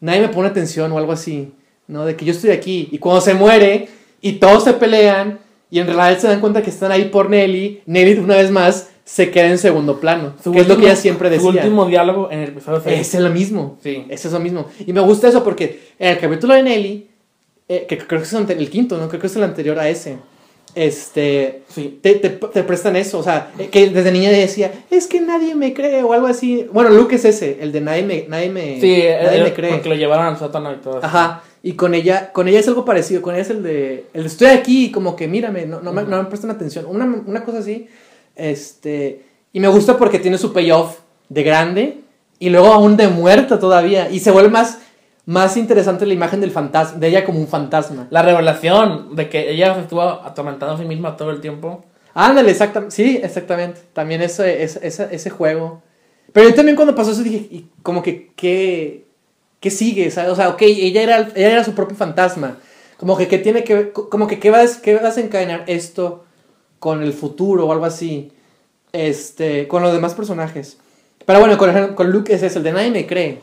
nadie me pone atención o algo así, ¿no? De que yo estoy aquí y cuando se muere y todos se pelean y en realidad se dan cuenta que están ahí por Nelly, Nelly una vez más se queda en segundo plano, Su que es lo que último- ella siempre Su decía. último diálogo en el episodio 6. Es lo mismo. Sí. Es eso mismo. Y me gusta eso porque en el capítulo de Nelly, eh, que creo que es el quinto, ¿no? Creo que es el anterior a ese. Este. Sí. Te, te- te prestan eso, o sea, que desde niña decía, es que nadie me cree o algo así. Bueno, Luke es ese, el de nadie me, nadie me, Sí, nadie me cree. porque lo llevaron al sótano y todo. eso. Ajá, y con ella, con ella es algo parecido, con ella es el de, el de estoy aquí y como que mírame, no, no, me, no me prestan atención, una, una cosa así, este, y me gusta porque tiene su payoff de grande y luego aún de muerta todavía, y se vuelve más, más interesante la imagen del fantasma, de ella como un fantasma. La revelación de que ella se estuvo atormentando a sí misma todo el tiempo. Ándale, exactamente, sí, exactamente, también ese, ese, ese, juego. Pero yo también cuando pasó eso dije, y como que, ¿qué, qué sigue? ¿sabes? O sea, ok, ella era, ella era su propio fantasma. Como que, ¿qué tiene que? Como que, ¿qué va, des- qué va a desencadenar esto con el futuro o algo así? Este, con los demás personajes. Pero bueno, con, con Luke es ese, el de nadie me cree.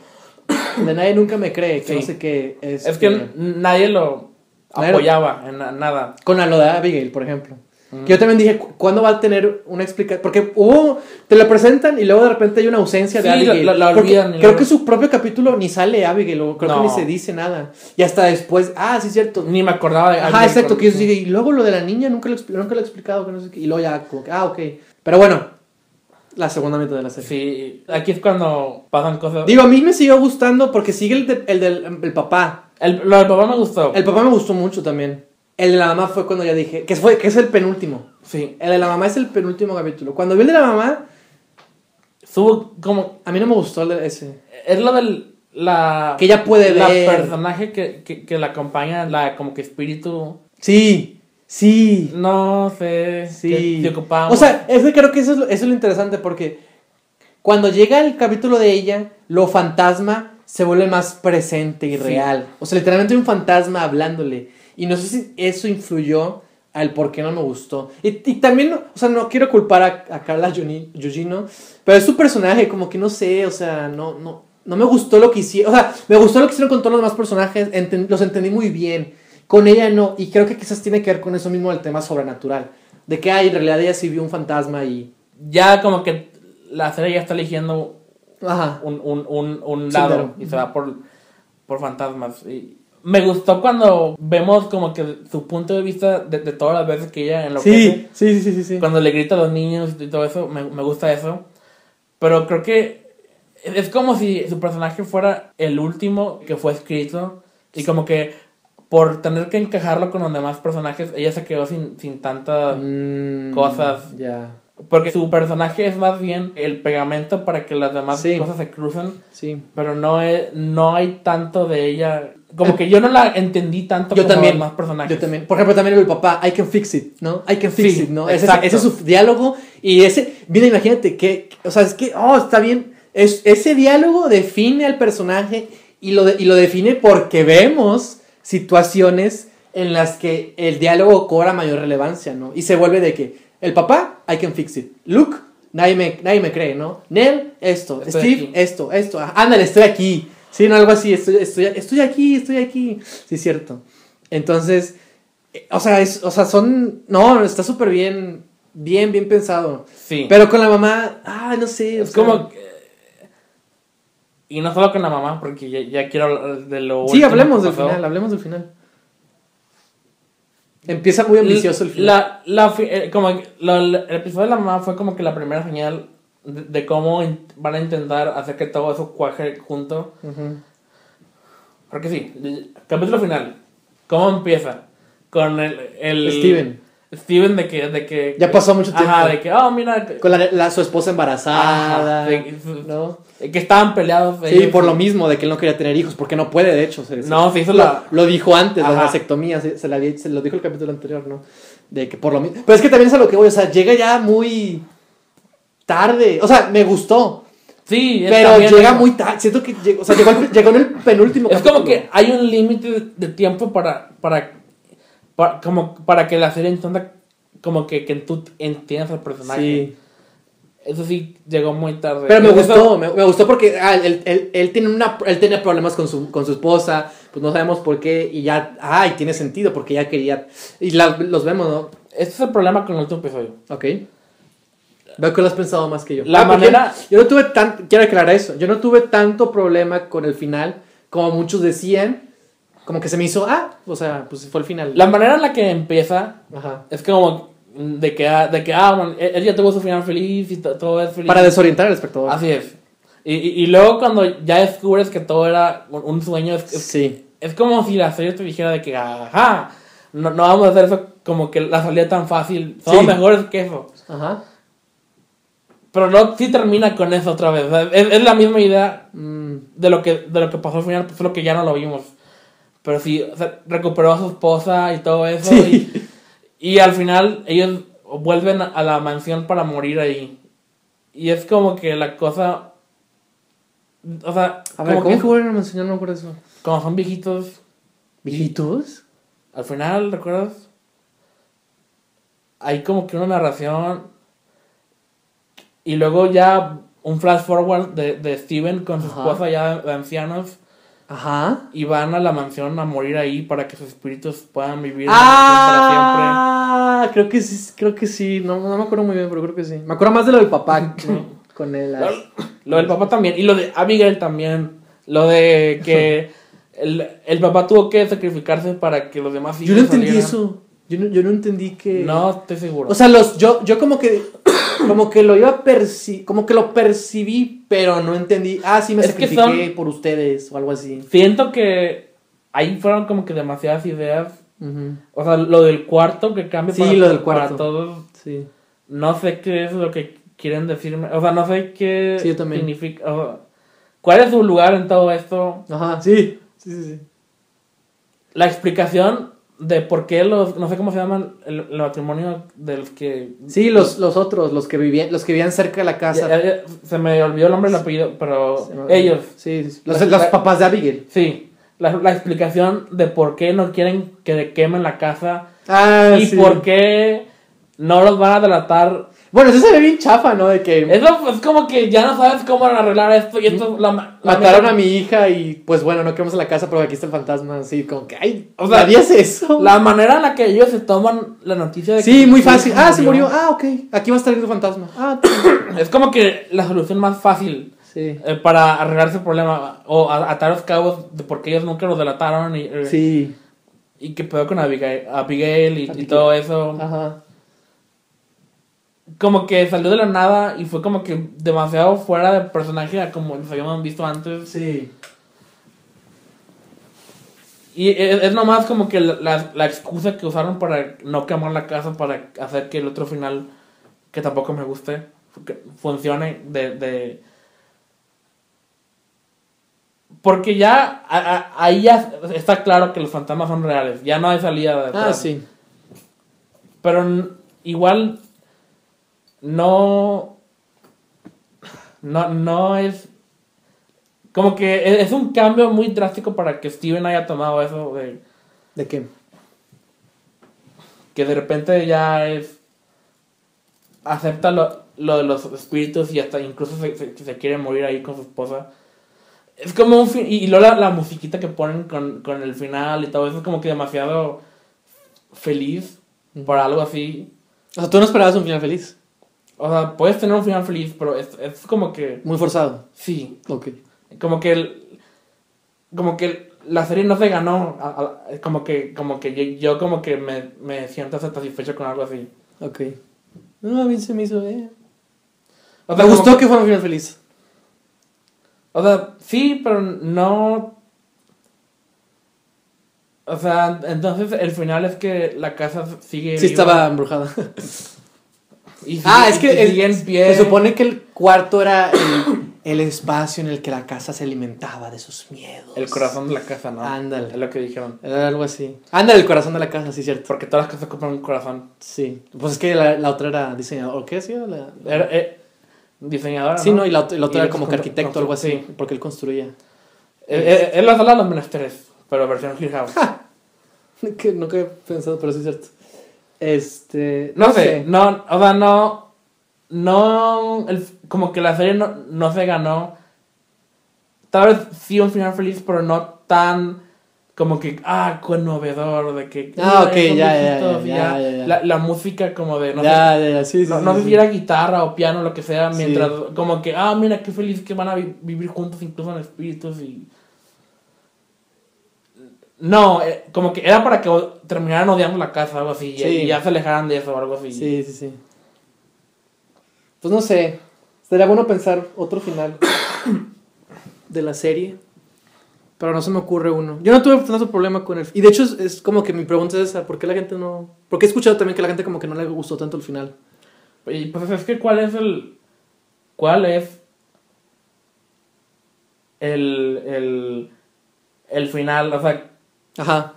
De nadie nunca me cree, que Sí. no sé qué. Es este, que n- nadie lo apoyaba en na- nada. Con la lo de Abigail, por ejemplo. Mm. Que Yo también dije, ¿cu- ¿cuándo va a tener una explicación? Porque hubo, te la presentan y luego de repente hay una ausencia de Sí, la- Abigail. la- la Porque olvidan creo luego- que su propio capítulo ni sale Abigail, o creo No. que ni se dice nada. Y hasta después, ah, sí, es cierto. Ni me acordaba de Ajá, exacto, que yo y luego lo de la niña nunca lo, nunca lo he explicado, que no sé qué. Y luego ya, como que, ah, ok. Pero bueno, la segunda mitad de la serie. Sí, aquí es cuando pasan cosas. Digo, a mí me siguió gustando porque sigue el, de- el del el papá. El, lo del papá me gustó. El papá me gustó mucho también. El de la mamá fue cuando ya dije, que, fue, que es el penúltimo. Sí. El de la mamá es el penúltimo capítulo. Cuando vi el de la mamá, Subo como. a mí no me gustó el de ese. Es lo del. la. Que ella puede la ver. personaje que, que, que la acompaña, la como que espíritu. Sí, sí. No sé. Sí. se ocupaba O sea, es que creo que eso es, lo, eso es lo interesante porque cuando llega el capítulo de ella, lo fantasma se vuelve más presente y Sí. real. O sea, literalmente hay un fantasma hablándole. Y no sé si eso influyó al por qué no me gustó. Y, y también, o sea, no quiero culpar a, a Carla Gugino, pero es su personaje, como que no sé, o sea, no, no, no me gustó lo que hicieron. O sea, me gustó lo que hicieron con todos los demás personajes, enten- los entendí muy bien. Con ella no, y creo que quizás tiene que ver con eso mismo el tema sobrenatural. De que, ay, en realidad ella sí vio un fantasma y... Ya como que la serie ya está eligiendo Ajá. un, un, un, un Sí, lado claro. y se va por, por fantasmas. Y me gustó cuando vemos como que su punto de vista de, de todas las veces que ella enloquece. Sí, sí, sí, sí, sí. Cuando le grita a los niños y todo eso, me, me gusta eso. Pero creo que es como si su personaje fuera el último que fue escrito y como que por tener que encajarlo con los demás personajes, ella se quedó sin, sin tanta... Mm, cosas. Ya. Porque su personaje es más bien el pegamento para que las demás Sí. cosas se crucen, Sí. pero no, es, no hay tanto de ella. Como que yo no la entendí tanto Yo como también. los demás personajes. Yo también. Por ejemplo, también el papá, I can fix it, ¿no? I can fix Sí, it, ¿no? Ese, ese es su diálogo. Y ese, mira, imagínate que, o sea, es que, oh, está bien. Es, ese diálogo define al personaje y lo, de- y lo define porque vemos situaciones en las que el diálogo cobra mayor relevancia, ¿no? Y se vuelve de que el papá, I can fix it. Luke, nadie me, nadie me cree, ¿no? Nell, esto. Estoy Steve, aquí. esto, esto. Ah, Ándale, estoy aquí. Sí, no, algo así. Estoy, estoy, estoy aquí, estoy aquí. Sí, cierto. Entonces, eh, o sea, es, o sea, son. No, está súper bien. Bien, bien pensado. Sí. Pero con la mamá, ah, no sé. es sea, como... Y no solo con la mamá, porque ya, ya quiero hablar de lo Sí, hablemos del final, hablemos del final. Empieza muy ambicioso el final. La, la, eh, como el episodio de la mamá fue como que la primera señal de, de cómo van a intentar hacer que todo eso cuaje junto. Porque sí, capítulo final. ¿Cómo empieza? Con el... el Steven. Steven de que... De que Ya pasó mucho tiempo. Ajá, de que, oh, mira... Con la, la- su esposa embarazada. Ajá, de- ¿no? Que estaban peleados. Sí, ellos. por lo mismo, de que él no quería tener hijos, porque no puede, de hecho. se- No, se hizo lo, la- lo dijo antes, la Ajá. vasectomía, se, se la había- se lo dijo el capítulo anterior, ¿no? De que por lo mismo. Pero es que también es a lo que voy, o sea, llega ya muy tarde. O sea, me gustó, Sí, pero llega muy tarde. Siento que llegó, o sea, llegó, llegó en el penúltimo Es como que hay un límite de, de tiempo para, para, para, como, para que la serie entienda como que, que tú entiendas al personaje. Sí. Eso sí, llegó muy tarde. Pero me Eso- gustó, me, me gustó porque ah, él, él- él tiene una, él tenía problemas con su, con su esposa, pues no sabemos por qué, y ya, ay, tiene sentido, porque ya quería, y la- los vemos, ¿no? Este es el problema con el último episodio. Ok. Veo que lo has pensado más que yo. La porque manera- Yo no tuve tan... Quiero aclarar eso. Yo no tuve tanto problema con el final como muchos decían. Como que se me hizo... Ah, o sea, pues fue el final. La manera en la que empieza Ajá. es como de que, ah, de que ah, bueno, él él ya tuvo su final feliz y to- todo es feliz. Para desorientar al espectador. Así es. Y, y, y luego cuando ya descubres que todo era un, sueño, es, es, Sí. es como si la serie te dijera de que, ajá, no, no vamos a hacer eso como que la salida tan fácil. Somos Sí. mejores que eso. Ajá. Pero no, sí termina con eso otra vez. Es la misma idea Mm, de lo que, de lo que pasó al final, pues solo que ya no lo vimos. Pero sí, o sea, recuperó a su esposa y todo eso. Sí. Y, y al final ellos vuelven a la mansión para morir ahí. Y es como que la cosa... O sea, A ver, como ¿cómo que que vuelven a mencionar? No me acuerdo eso. como son viejitos, ¿Viejitos? al final, ¿recuerdas? Hay como que una narración y luego ya un flash forward de, de Steven con su Ajá. esposa ya de ancianos Ajá. y van a la mansión a morir ahí para que sus espíritus puedan vivir en la mansión para siempre. Ah, creo que sí, creo que sí. No, no me acuerdo muy bien, pero creo que sí. Me acuerdo más de lo del papá con él. Lo, lo del papá también y lo de Abigail también. Lo de que el, el papá tuvo que sacrificarse para que los demás Yo no hijos entendí salieran. eso. Yo no, yo no entendí que. No estoy seguro. O sea, los, yo, yo como que. Como que lo iba a perci Como que lo percibí, pero no entendí. Ah, sí, me Es sacrifiqué son- por ustedes o algo así. Siento que ahí fueron como que demasiadas ideas. O sea, lo del cuarto que cambia Sí, para, lo del para cuarto. todos. Sí. No sé qué es lo que quieren decirme. O sea, no sé qué Sí, yo también. significa. o sea, ¿Cuál es su lugar en todo esto? Ajá, sí. Sí, sí, sí. La explicación de por qué los, no sé cómo se llaman, el, el matrimonio de los que... Sí, los, los otros, los que vivían, los que vivían cerca de la casa. Ya- ya- se me olvidó el nombre y el apellido, pero ellos, Sí, sí, sí. Los, los papás de Abigail. sí. La, la explicación de por qué no quieren que quemen la casa Ah, y por qué no los van a delatar. Bueno, eso se ve bien chafa, ¿no? De que Eso es como que ya no sabes cómo arreglar esto y esto es la, la mataron a mi hija y pues bueno, no queremos en la casa, pero aquí está el fantasma. Así, como que, ay, O sea, nadie hace eso. La manera en la que ellos se toman la noticia de que Sí, muy fácil. Ah, se murió. Ah, ok. Aquí va a estar el fantasma. Ah, Es como que la solución más fácil sí. eh, para arreglar ese problema o atar los cabos de por qué ellos nunca los delataron y, eh, Sí. y qué pedo con Abigail, Abigail y, y Abigail. todo eso. Ajá. Como que salió de la nada y fue como que demasiado fuera de personaje como los habíamos visto antes. Sí. Y es, es nomás como que la, la, la excusa que usaron para no quemar la casa para hacer que el otro final, que tampoco me guste, que funcione de... de... Porque ya a- a- ahí ya está claro que los fantasmas son reales, ya no hay salida de Ah, atrás. sí. Pero igual no no no es como que e- es un cambio muy drástico para que Steven haya tomado eso de ¿De qué? que de repente ya es acepta lo, lo de los espíritus y hasta incluso se, se, se quiere morir ahí con su esposa es como un fin y, y luego la, la musiquita que ponen con, con el final y todo eso es como que demasiado feliz para algo así O sea, tú no esperabas un final feliz. O sea, puedes tener un final feliz, pero es, es como que. Muy forzado. Sí. Ok. Como que. el- como que la serie no se ganó. a- a- es como que. Como que yo, yo como que me, me siento satisfecho con algo así. Ok. No, a mí se me hizo, eh. O Me sea, gustó que- que fuera un final feliz. O sea, sí, pero no. O sea, entonces el final es que la casa sigue. Sí, viva estaba embrujada. y sigue- Ah, es y que sigue el- en pie. se supone que el cuarto era el, el espacio en el que la casa se alimentaba de sus miedos. El corazón de la casa, ¿no? Ándale. Es lo que dijeron. Era algo así. Ándale, el corazón de la casa, sí, cierto. Porque todas las casas ocupan un corazón. Sí. Pues es que la, la otra era diseñador. ¿O qué hacía? La, la- Era, eh, diseñadora. Sí, no, y la, ot- la otra Y era como que arquitecto o algo así. sí. Porque él construía. Eh, eh, Él la sala de los menesteres, pero versión Hill House. que nunca he pensado, pero sí es cierto. Este. No sé, no, o sea, no. No. el- como que la serie no, no se ganó. Tal vez sí un final feliz, pero no tan. Como que, ah, conmovedor, de que. Ah, ok, ya, ya, ya, ya. La, la música, como de. No ya, sé, sí, no, sí, no sé si era guitarra o piano, lo que sea, mientras. Como que, ah, mira qué feliz que van a vi- vivir juntos, incluso en espíritus y. No, eh, como que era para que terminaran odiando la casa o algo así. y- Sí. Y ya se alejaran de eso o algo así. Sí, sí, sí. Pues no sé. Estaría bueno pensar otro final de la serie. Pero no se me ocurre uno. Yo no tuve tanto problema con el... Y de hecho es, es como que mi pregunta es esa. ¿Por qué la gente no...? Porque he escuchado también que la gente como que no le gustó tanto el final. Y pues es que, ¿cuál es el. ¿Cuál es. El. El. El final? O sea, Ajá.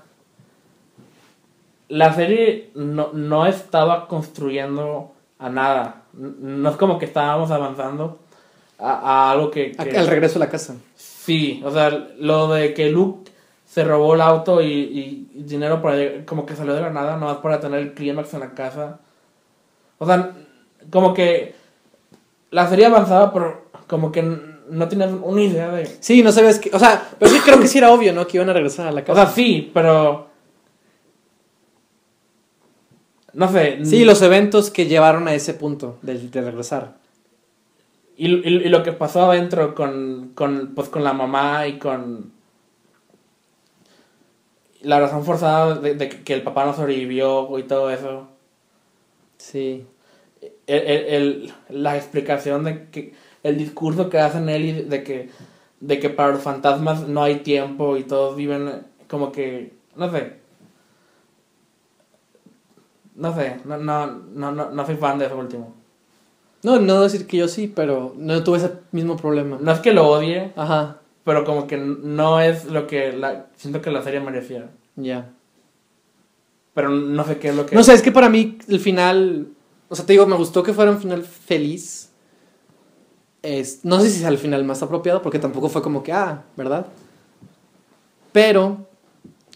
la serie no, no estaba construyendo a nada. No es como que estábamos avanzando a, a algo que... que- El regreso a la casa. Sí, o sea, lo de que Luke se robó el auto y, y- y dinero para como que salió de la nada, nomás para tener el clímax en la casa. O sea, como que la serie avanzaba, pero como que no tenías una idea de... Sí, no sabes que... O sea, pero sí creo que sí era obvio, ¿no? Que iban a regresar a la O casa. sea, sí, pero... No sé. sí, los eventos que llevaron a ese punto de, de regresar. Y, y- y lo que pasó adentro con, con, pues, con la mamá y con la razón forzada de, de que el papá no sobrevivió y todo eso. Sí. El, el- el- la explicación de que el discurso que hace Nelly de que, de que para los fantasmas no hay tiempo y todos viven como que, no sé. No sé, no, no, no, no, no soy fan de eso último. No, no decir que yo sí, pero no tuve ese mismo problema. No es que lo odie, Ajá, pero como que no es lo que la, siento que la serie merecía. ya. Pero no sé qué es lo que... No sé, es que para mí el final. O sea, te digo, me gustó que fuera un final feliz. Es, no sé si es el final más apropiado, porque tampoco fue como que, ah, ¿verdad? Pero,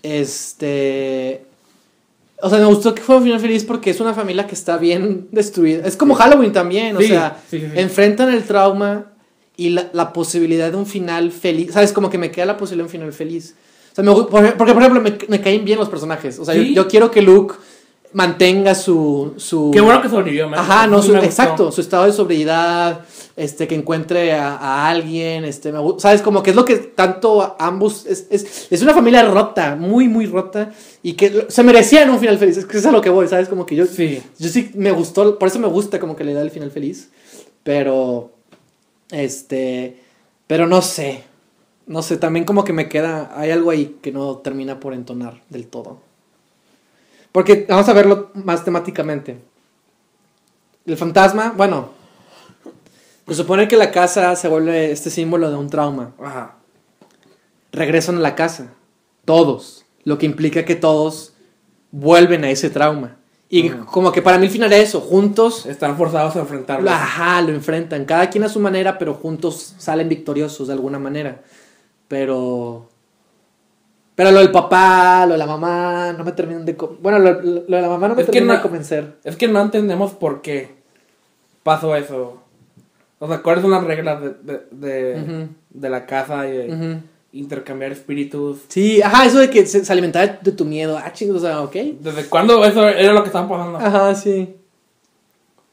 este. O sea, me gustó que fuera un final feliz porque es una familia que está bien destruida. Es como Halloween también, o Sí, sea, sí, enfrentan el trauma y la, la posibilidad de un final feliz. ¿Sabes? Como que me queda la posibilidad de un final feliz. O sea, me porque, por ejemplo, me, me caen bien los personajes. O sea, yo, quiero que Luke mantenga su. su Qué bueno que sobrevivió, man. Ajá, no, su- exacto, su estado de sobriedad, este, que encuentre a, a alguien, este, me sabes, como que es lo que tanto ambos, es, es, es una familia rota, muy, muy rota, y que se merecían un final feliz, es que es a lo que voy, sabes, como que yo, Sí. yo sí me gustó, por eso me gusta como que le da el final feliz, pero, este, pero no sé, no sé, también como que me queda, hay algo ahí que no termina por entonar del todo. Porque vamos a verlo más temáticamente. El fantasma, bueno, se supone que la casa se vuelve este símbolo de un trauma. Ajá. Regresan a la casa, todos, lo que implica que todos vuelven a ese trauma. Y como que para mí el final es eso, juntos, Están forzados a enfrentarlo. ajá, lo enfrentan, cada quien a su manera, pero juntos salen victoriosos de alguna manera. Pero... Pero lo del papá, lo de la mamá, no me terminan de... Bueno, lo, de la mamá no me Es que termina no- de convencer. Es que no entendemos por qué pasó eso. O sea, ¿cuáles son las reglas de, de, de, de la casa y de intercambiar espíritus? Sí, ajá, eso de que se, se alimentaba de, tu miedo. Ah, chingos, o sea, ok. ¿Desde cuándo eso era lo que estaba pasando? Ajá, sí.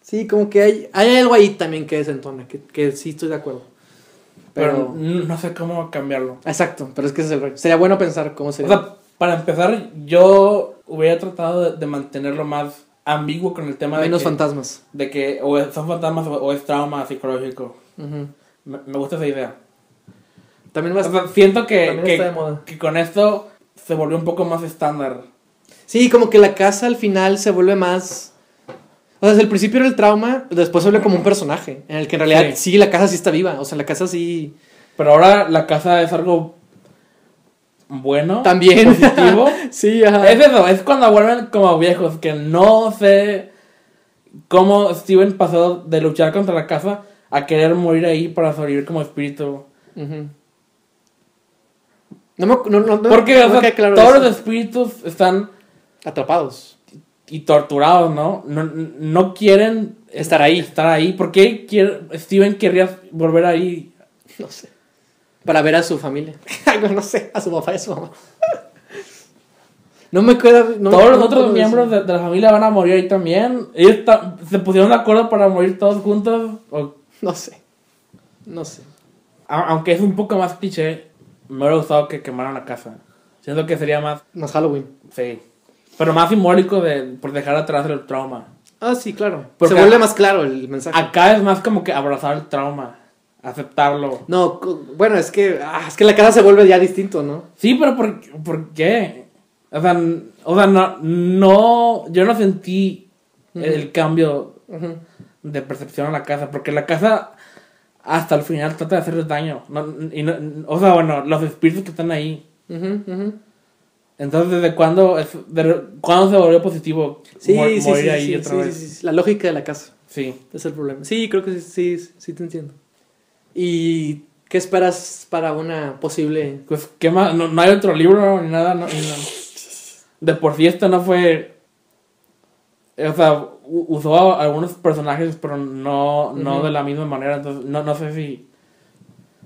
Sí, como que hay, hay algo ahí también que desentona, que, que sí estoy de acuerdo. Pero no sé cómo cambiarlo. Exacto, pero es que ese es el rollo. Sería bueno pensar cómo O sería. sea, para empezar, yo hubiera tratado de, de mantenerlo más ambiguo con el tema de Menos fantasmas. de que o son fantasmas o, o es trauma psicológico. Me, me gusta esa idea. También O más... sea, siento que, también que, está de moda. que con esto se volvió un poco más estándar. Sí, como que la casa al final se vuelve más... O sea, desde el principio era el trauma, después se como un personaje, en el que en realidad Sí. sí, la casa sí está viva. O sea, la casa sí... Pero ahora la casa es algo bueno, También. positivo. sí, ajá. es eso, es cuando vuelven como viejos, que no sé cómo Steven pasó de luchar contra la casa a querer morir ahí para sobrevivir como espíritu. Ujú. No me, no, no, Porque no o me sea, queda claro todos eso. los espíritus están Atrapados. Y torturados, ¿no? No, no quieren Estar ahí. Estar ahí. ¿Por qué quiere- Steven querría volver ahí? No sé. Para ver a su familia. No, sé, a su papá y a su mamá. No me queda. No Todos los otros miembros de, de la familia van a morir ahí también. Ellos ta- se pusieron de acuerdo para morir todos juntos. o- No sé. No sé. a- aunque es un poco más cliché, me hubiera gustado que quemaran la casa. Siento que sería más, Más Halloween. sí. Pero más simbólico de, por dejar atrás el trauma. Ah, sí, claro. Porque Se vuelve más claro el mensaje. Acá es más como que abrazar el trauma, aceptarlo. No, bueno, es que. ah, es que la casa se vuelve ya distinto, ¿no? Sí, pero ¿por, por qué? O sea, o sea no, no, yo no sentí el cambio de percepción a la casa, porque la casa hasta el final trata de hacerles daño. No, y no- o sea, bueno, los espíritus que están ahí. Ujú, ujú. Entonces, ¿desde cuándo, es- de- cuándo se volvió positivo Sí, mo- sí, morir sí, ahí sí, otra sí, vez? sí, sí. La lógica de la casa. Sí. Es el problema. Sí, creo que sí, sí, sí te entiendo. ¿Y qué esperas para una posible... Pues, ¿qué más? No, no hay otro libro ni nada. No, y no. De por sí, esto no fue. O sea, usó a algunos personajes, pero no, no Ujú. de la misma manera. Entonces, no, no sé si.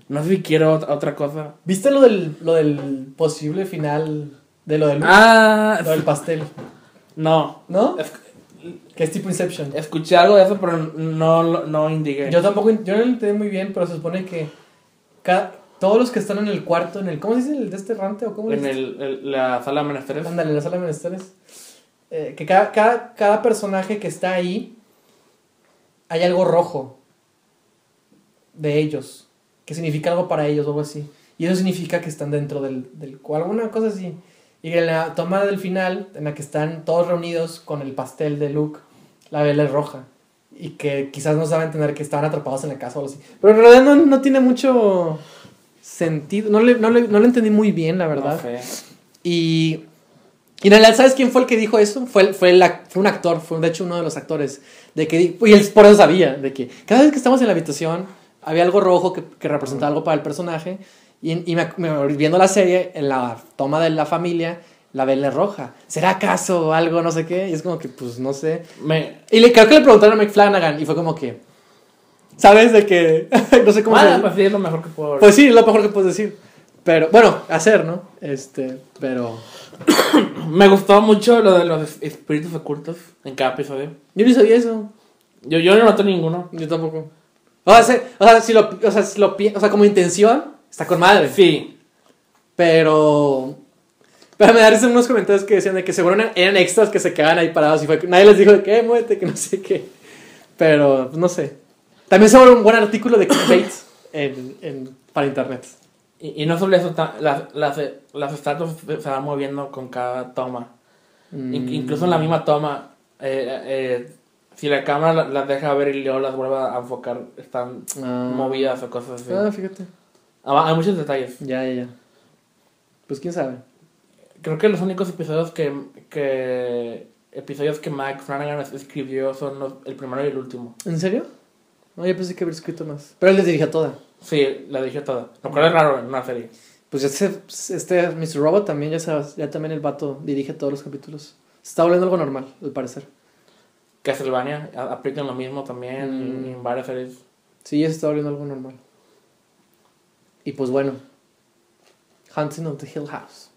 No sé si quiero ot- otra cosa. ¿Viste lo del, lo del posible final de lo del, Ah, lo del pastel? no. ¿No? Que es tipo Inception. Escuché algo de eso, pero no, no, indigué. Yo tampoco, yo no lo entendí muy bien, pero se supone que ca- todos los que están en el cuarto, en el, ¿cómo se dice? ¿El de este rante o cómo en el, el- la sala de menesteres. Ándale, en la sala de menesteres. Eh, que cada, cada, cada personaje que está ahí, hay algo rojo de ellos, que significa algo para ellos o algo así. Y eso significa que están dentro del, del alguna cosa así. Y en la toma del final, en la que están todos reunidos con el pastel de Luke, la vela es roja. y que quizás no saben entender que estaban atrapados en la casa o algo así. Pero en realidad no, no tiene mucho sentido. No le, no, le, no le entendí muy bien, la verdad. Y, y en realidad, ¿sabes quién fue el que dijo eso? Fue, el- fue, fue un actor, fue de hecho uno de los actores. De que, y él por eso sabía, de que cada vez que estamos en la habitación había algo rojo que, que representaba algo para el personaje. Y, y me, me- viendo la serie, en la toma de la familia, la vela roja. ¿Será acaso algo, no sé qué? Y es como que, pues, no sé. Me, Y le, creo que le preguntaron a Mike Flanagan y fue como que, ¿sabes? De que, no sé cómo bueno, se... pues sí, es lo mejor que puedo Pues sí, es lo mejor que puedes decir. Pero, bueno, hacer, ¿no? Este, pero... Me gustó mucho lo de los es- espíritus ocultos en cada episodio. Yo ni sabía eso. Yo, yo no noté ninguno. Yo tampoco. O sea, se- o sea, si lo, o sea, si lo o sea, como intención, está con madre. Sí. Pero. Pero me darían unos comentarios que decían de que seguro eran, extras que se quedaban ahí parados y fue que nadie les dijo de que "Eh, muévete, que no sé qué. Pero, pues no sé. También sobre un buen artículo de clickbait en, en, para internet. Y, y no solo eso, las, las, las estatuas se se van moviendo con cada toma. In- Mm. incluso en la misma toma, eh, eh, si la cámara la- las deja ver y luego las vuelve a enfocar, están Ah. movidas o cosas así. Ah, fíjate. Ah, hay muchos detalles. Ya, ya, ya. Pues quién sabe. Creo que los únicos episodios que, que episodios que Mike Flanagan es- escribió son los- el primero y el último. ¿En serio? No, yo pensé que había escrito más. Pero él les dirige toda. Sí, la dije toda. Lo cual es raro en una serie. Pues este, este Mr. Robot también, ya sabes, ya también el vato dirige todos los capítulos. Se está volviendo algo normal, al parecer. Castlevania aplican lo mismo también Mm. y en varias series. Sí, ya se está volviendo algo normal. Y pues bueno, Hunting of the Hill House.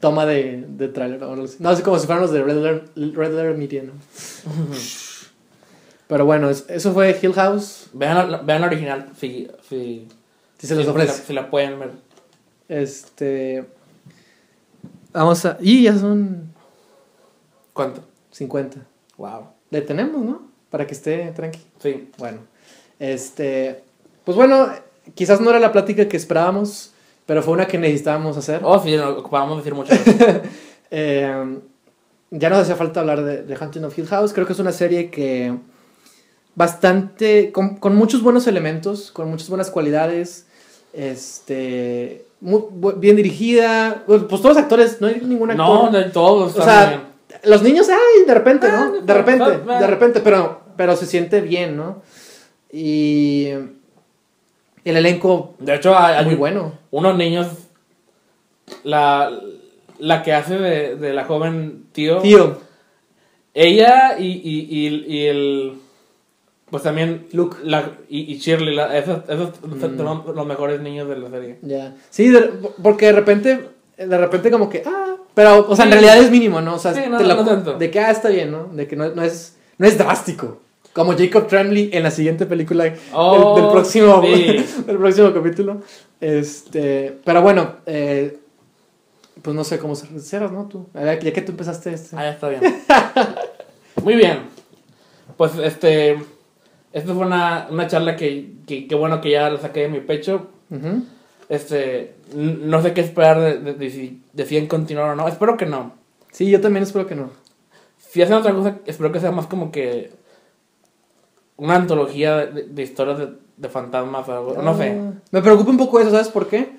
Toma de, de trailer. No, así como si fueran los de Red Letter, Red Letter Media, ¿no? Pero bueno, es- eso fue Hill House. Vean la, vean la original si, si, Si se los ofrece. Si la, si la pueden ver. Este. Vamos a. Y ya son ¿Cuánto? 50. Wow. Le tenemos, ¿no? Para que esté tranqui. Sí. Bueno, este, pues bueno, quizás no era la plática que esperábamos, pero fue una que necesitábamos hacer. Oh, sí, no, ocupábamos decir mucho. Eh, ya nos hacía falta hablar de, de Hunting of Hill House. Creo que es una serie que bastante, con, con muchos buenos elementos, con muchas buenas cualidades, este, muy bien dirigida. Pues todos los actores, no hay ningún actor. no, de todos. O sea, bien. los niños, ay, de repente, Ah, ¿no? De repente, ah, ah. de repente, pero, pero se siente bien, ¿no? Y el elenco De hecho, hay, muy bueno. unos niños. La, la que hace de, de la joven tío. Tío, Ella y, y, y, y el. Pues también. Luke. La, y, y Shirley. La, esos esos Mm. son los mejores niños de la serie. ya. Sí, de- porque de repente, de repente como que, ah, pero, o sea, en realidad es mínimo, ¿no? O sea, Sí, no, te lo- no tanto. de que, ah, está bien, ¿no? De que no, no es, no es drástico. Como Jacob Tremblay en la siguiente película del- Oh, del, próximo, sí. del próximo capítulo. Este, pero bueno, eh, pues no sé cómo cerras, ¿no? Tú, ya que tú empezaste este. Ah, ya está bien. Muy bien. Pues este. Esta fue una, una charla que, que, que bueno que ya la saqué de mi pecho. Ujú. Este. n- No sé qué esperar de, de, de si deciden continuar o no. Espero que no. Sí, yo también espero que no. Si hacen otra cosa, espero que sea más como que. Una antología de, de historias de, de fantasmas o algo. No sé. Ah, Me preocupa un poco eso, ¿sabes por qué?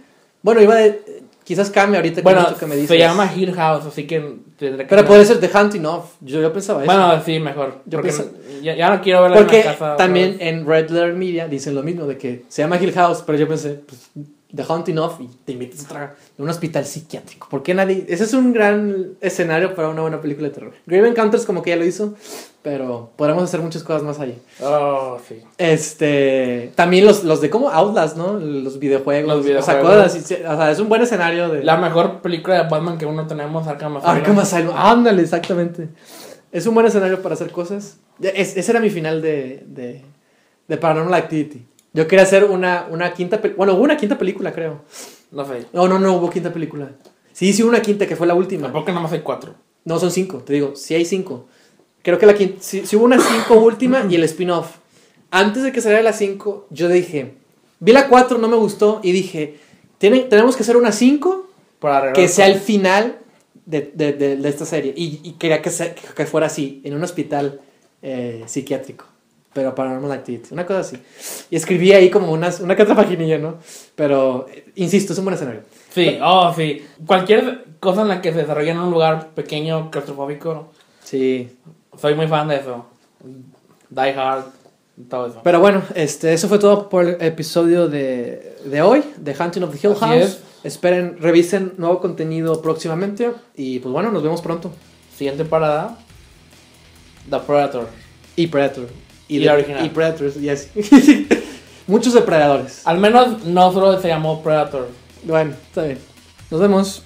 Bueno, iba de. Quizás cambie ahorita con Bueno, esto que me dices. se llama Hill House, así que tendré que. Pero puede ser The Hunting of. Yo, yo pensaba eso. Bueno, sí, mejor. Yo pienso- ya, ya no quiero verla Porque en la casa. también en Red Letter Media dicen lo mismo, de que se llama Hill House, pero yo pensé, pues, The Hunting of y te invitas a un hospital psiquiátrico. ¿Por qué nadie? Ese es un gran escenario para una buena película de terror. Grave Encounters como que ya lo hizo, pero podremos hacer muchas cosas más allí. Oh, sí. Este, también los, los de como Outlast, ¿no? Los videojuegos. Los O sea, videojuegos. cosas así, o sea, es un buen escenario de... La mejor película de Batman que uno tenemos, Arkham Asylum. Arkham Asylum. Ándale, exactamente. Es un buen escenario para hacer cosas. Es- ese era mi final de, de, de Paranormal Activity. Yo quería hacer una, una quinta... Bueno, hubo una quinta película, creo. No sé. No, no, no hubo quinta película. Sí, sí hubo una quinta, que fue la última. Tampoco nada más hay cuatro. No, son cinco, te digo. Sí hay cinco. Creo que la quinta... Sí, sí hubo una cinco última y el spin-off. Antes de que saliera la cinco, yo dije... Vi la cuatro, no me gustó y dije... "Tiene- tenemos que hacer una cinco Para que sea el final de, de- de- de esta serie. Y, y quería que, se- que fuera así, en un hospital eh, psiquiátrico. Pero Paranormal Activity, una cosa así. Y escribí ahí como unas, una que otra paginilla, ¿no? Pero, eh, insisto, es un buen escenario. Sí, oh, sí. Cualquier cosa en la que se desarrolla en un lugar pequeño, claustrofóbico, Sí. soy muy fan de eso. Die Hard, todo eso. Pero bueno, este, eso fue todo por el episodio de, de hoy, de Hunting of the Hill House. es. Esperen, revisen nuevo contenido próximamente. Y pues bueno, nos vemos pronto. Siguiente parada, The Predator. Y Predator. Y de- la original. Y Predators, yes. Muchos depredadores. Al menos no solo se llamó Predator. Bueno, está bien. Nos vemos.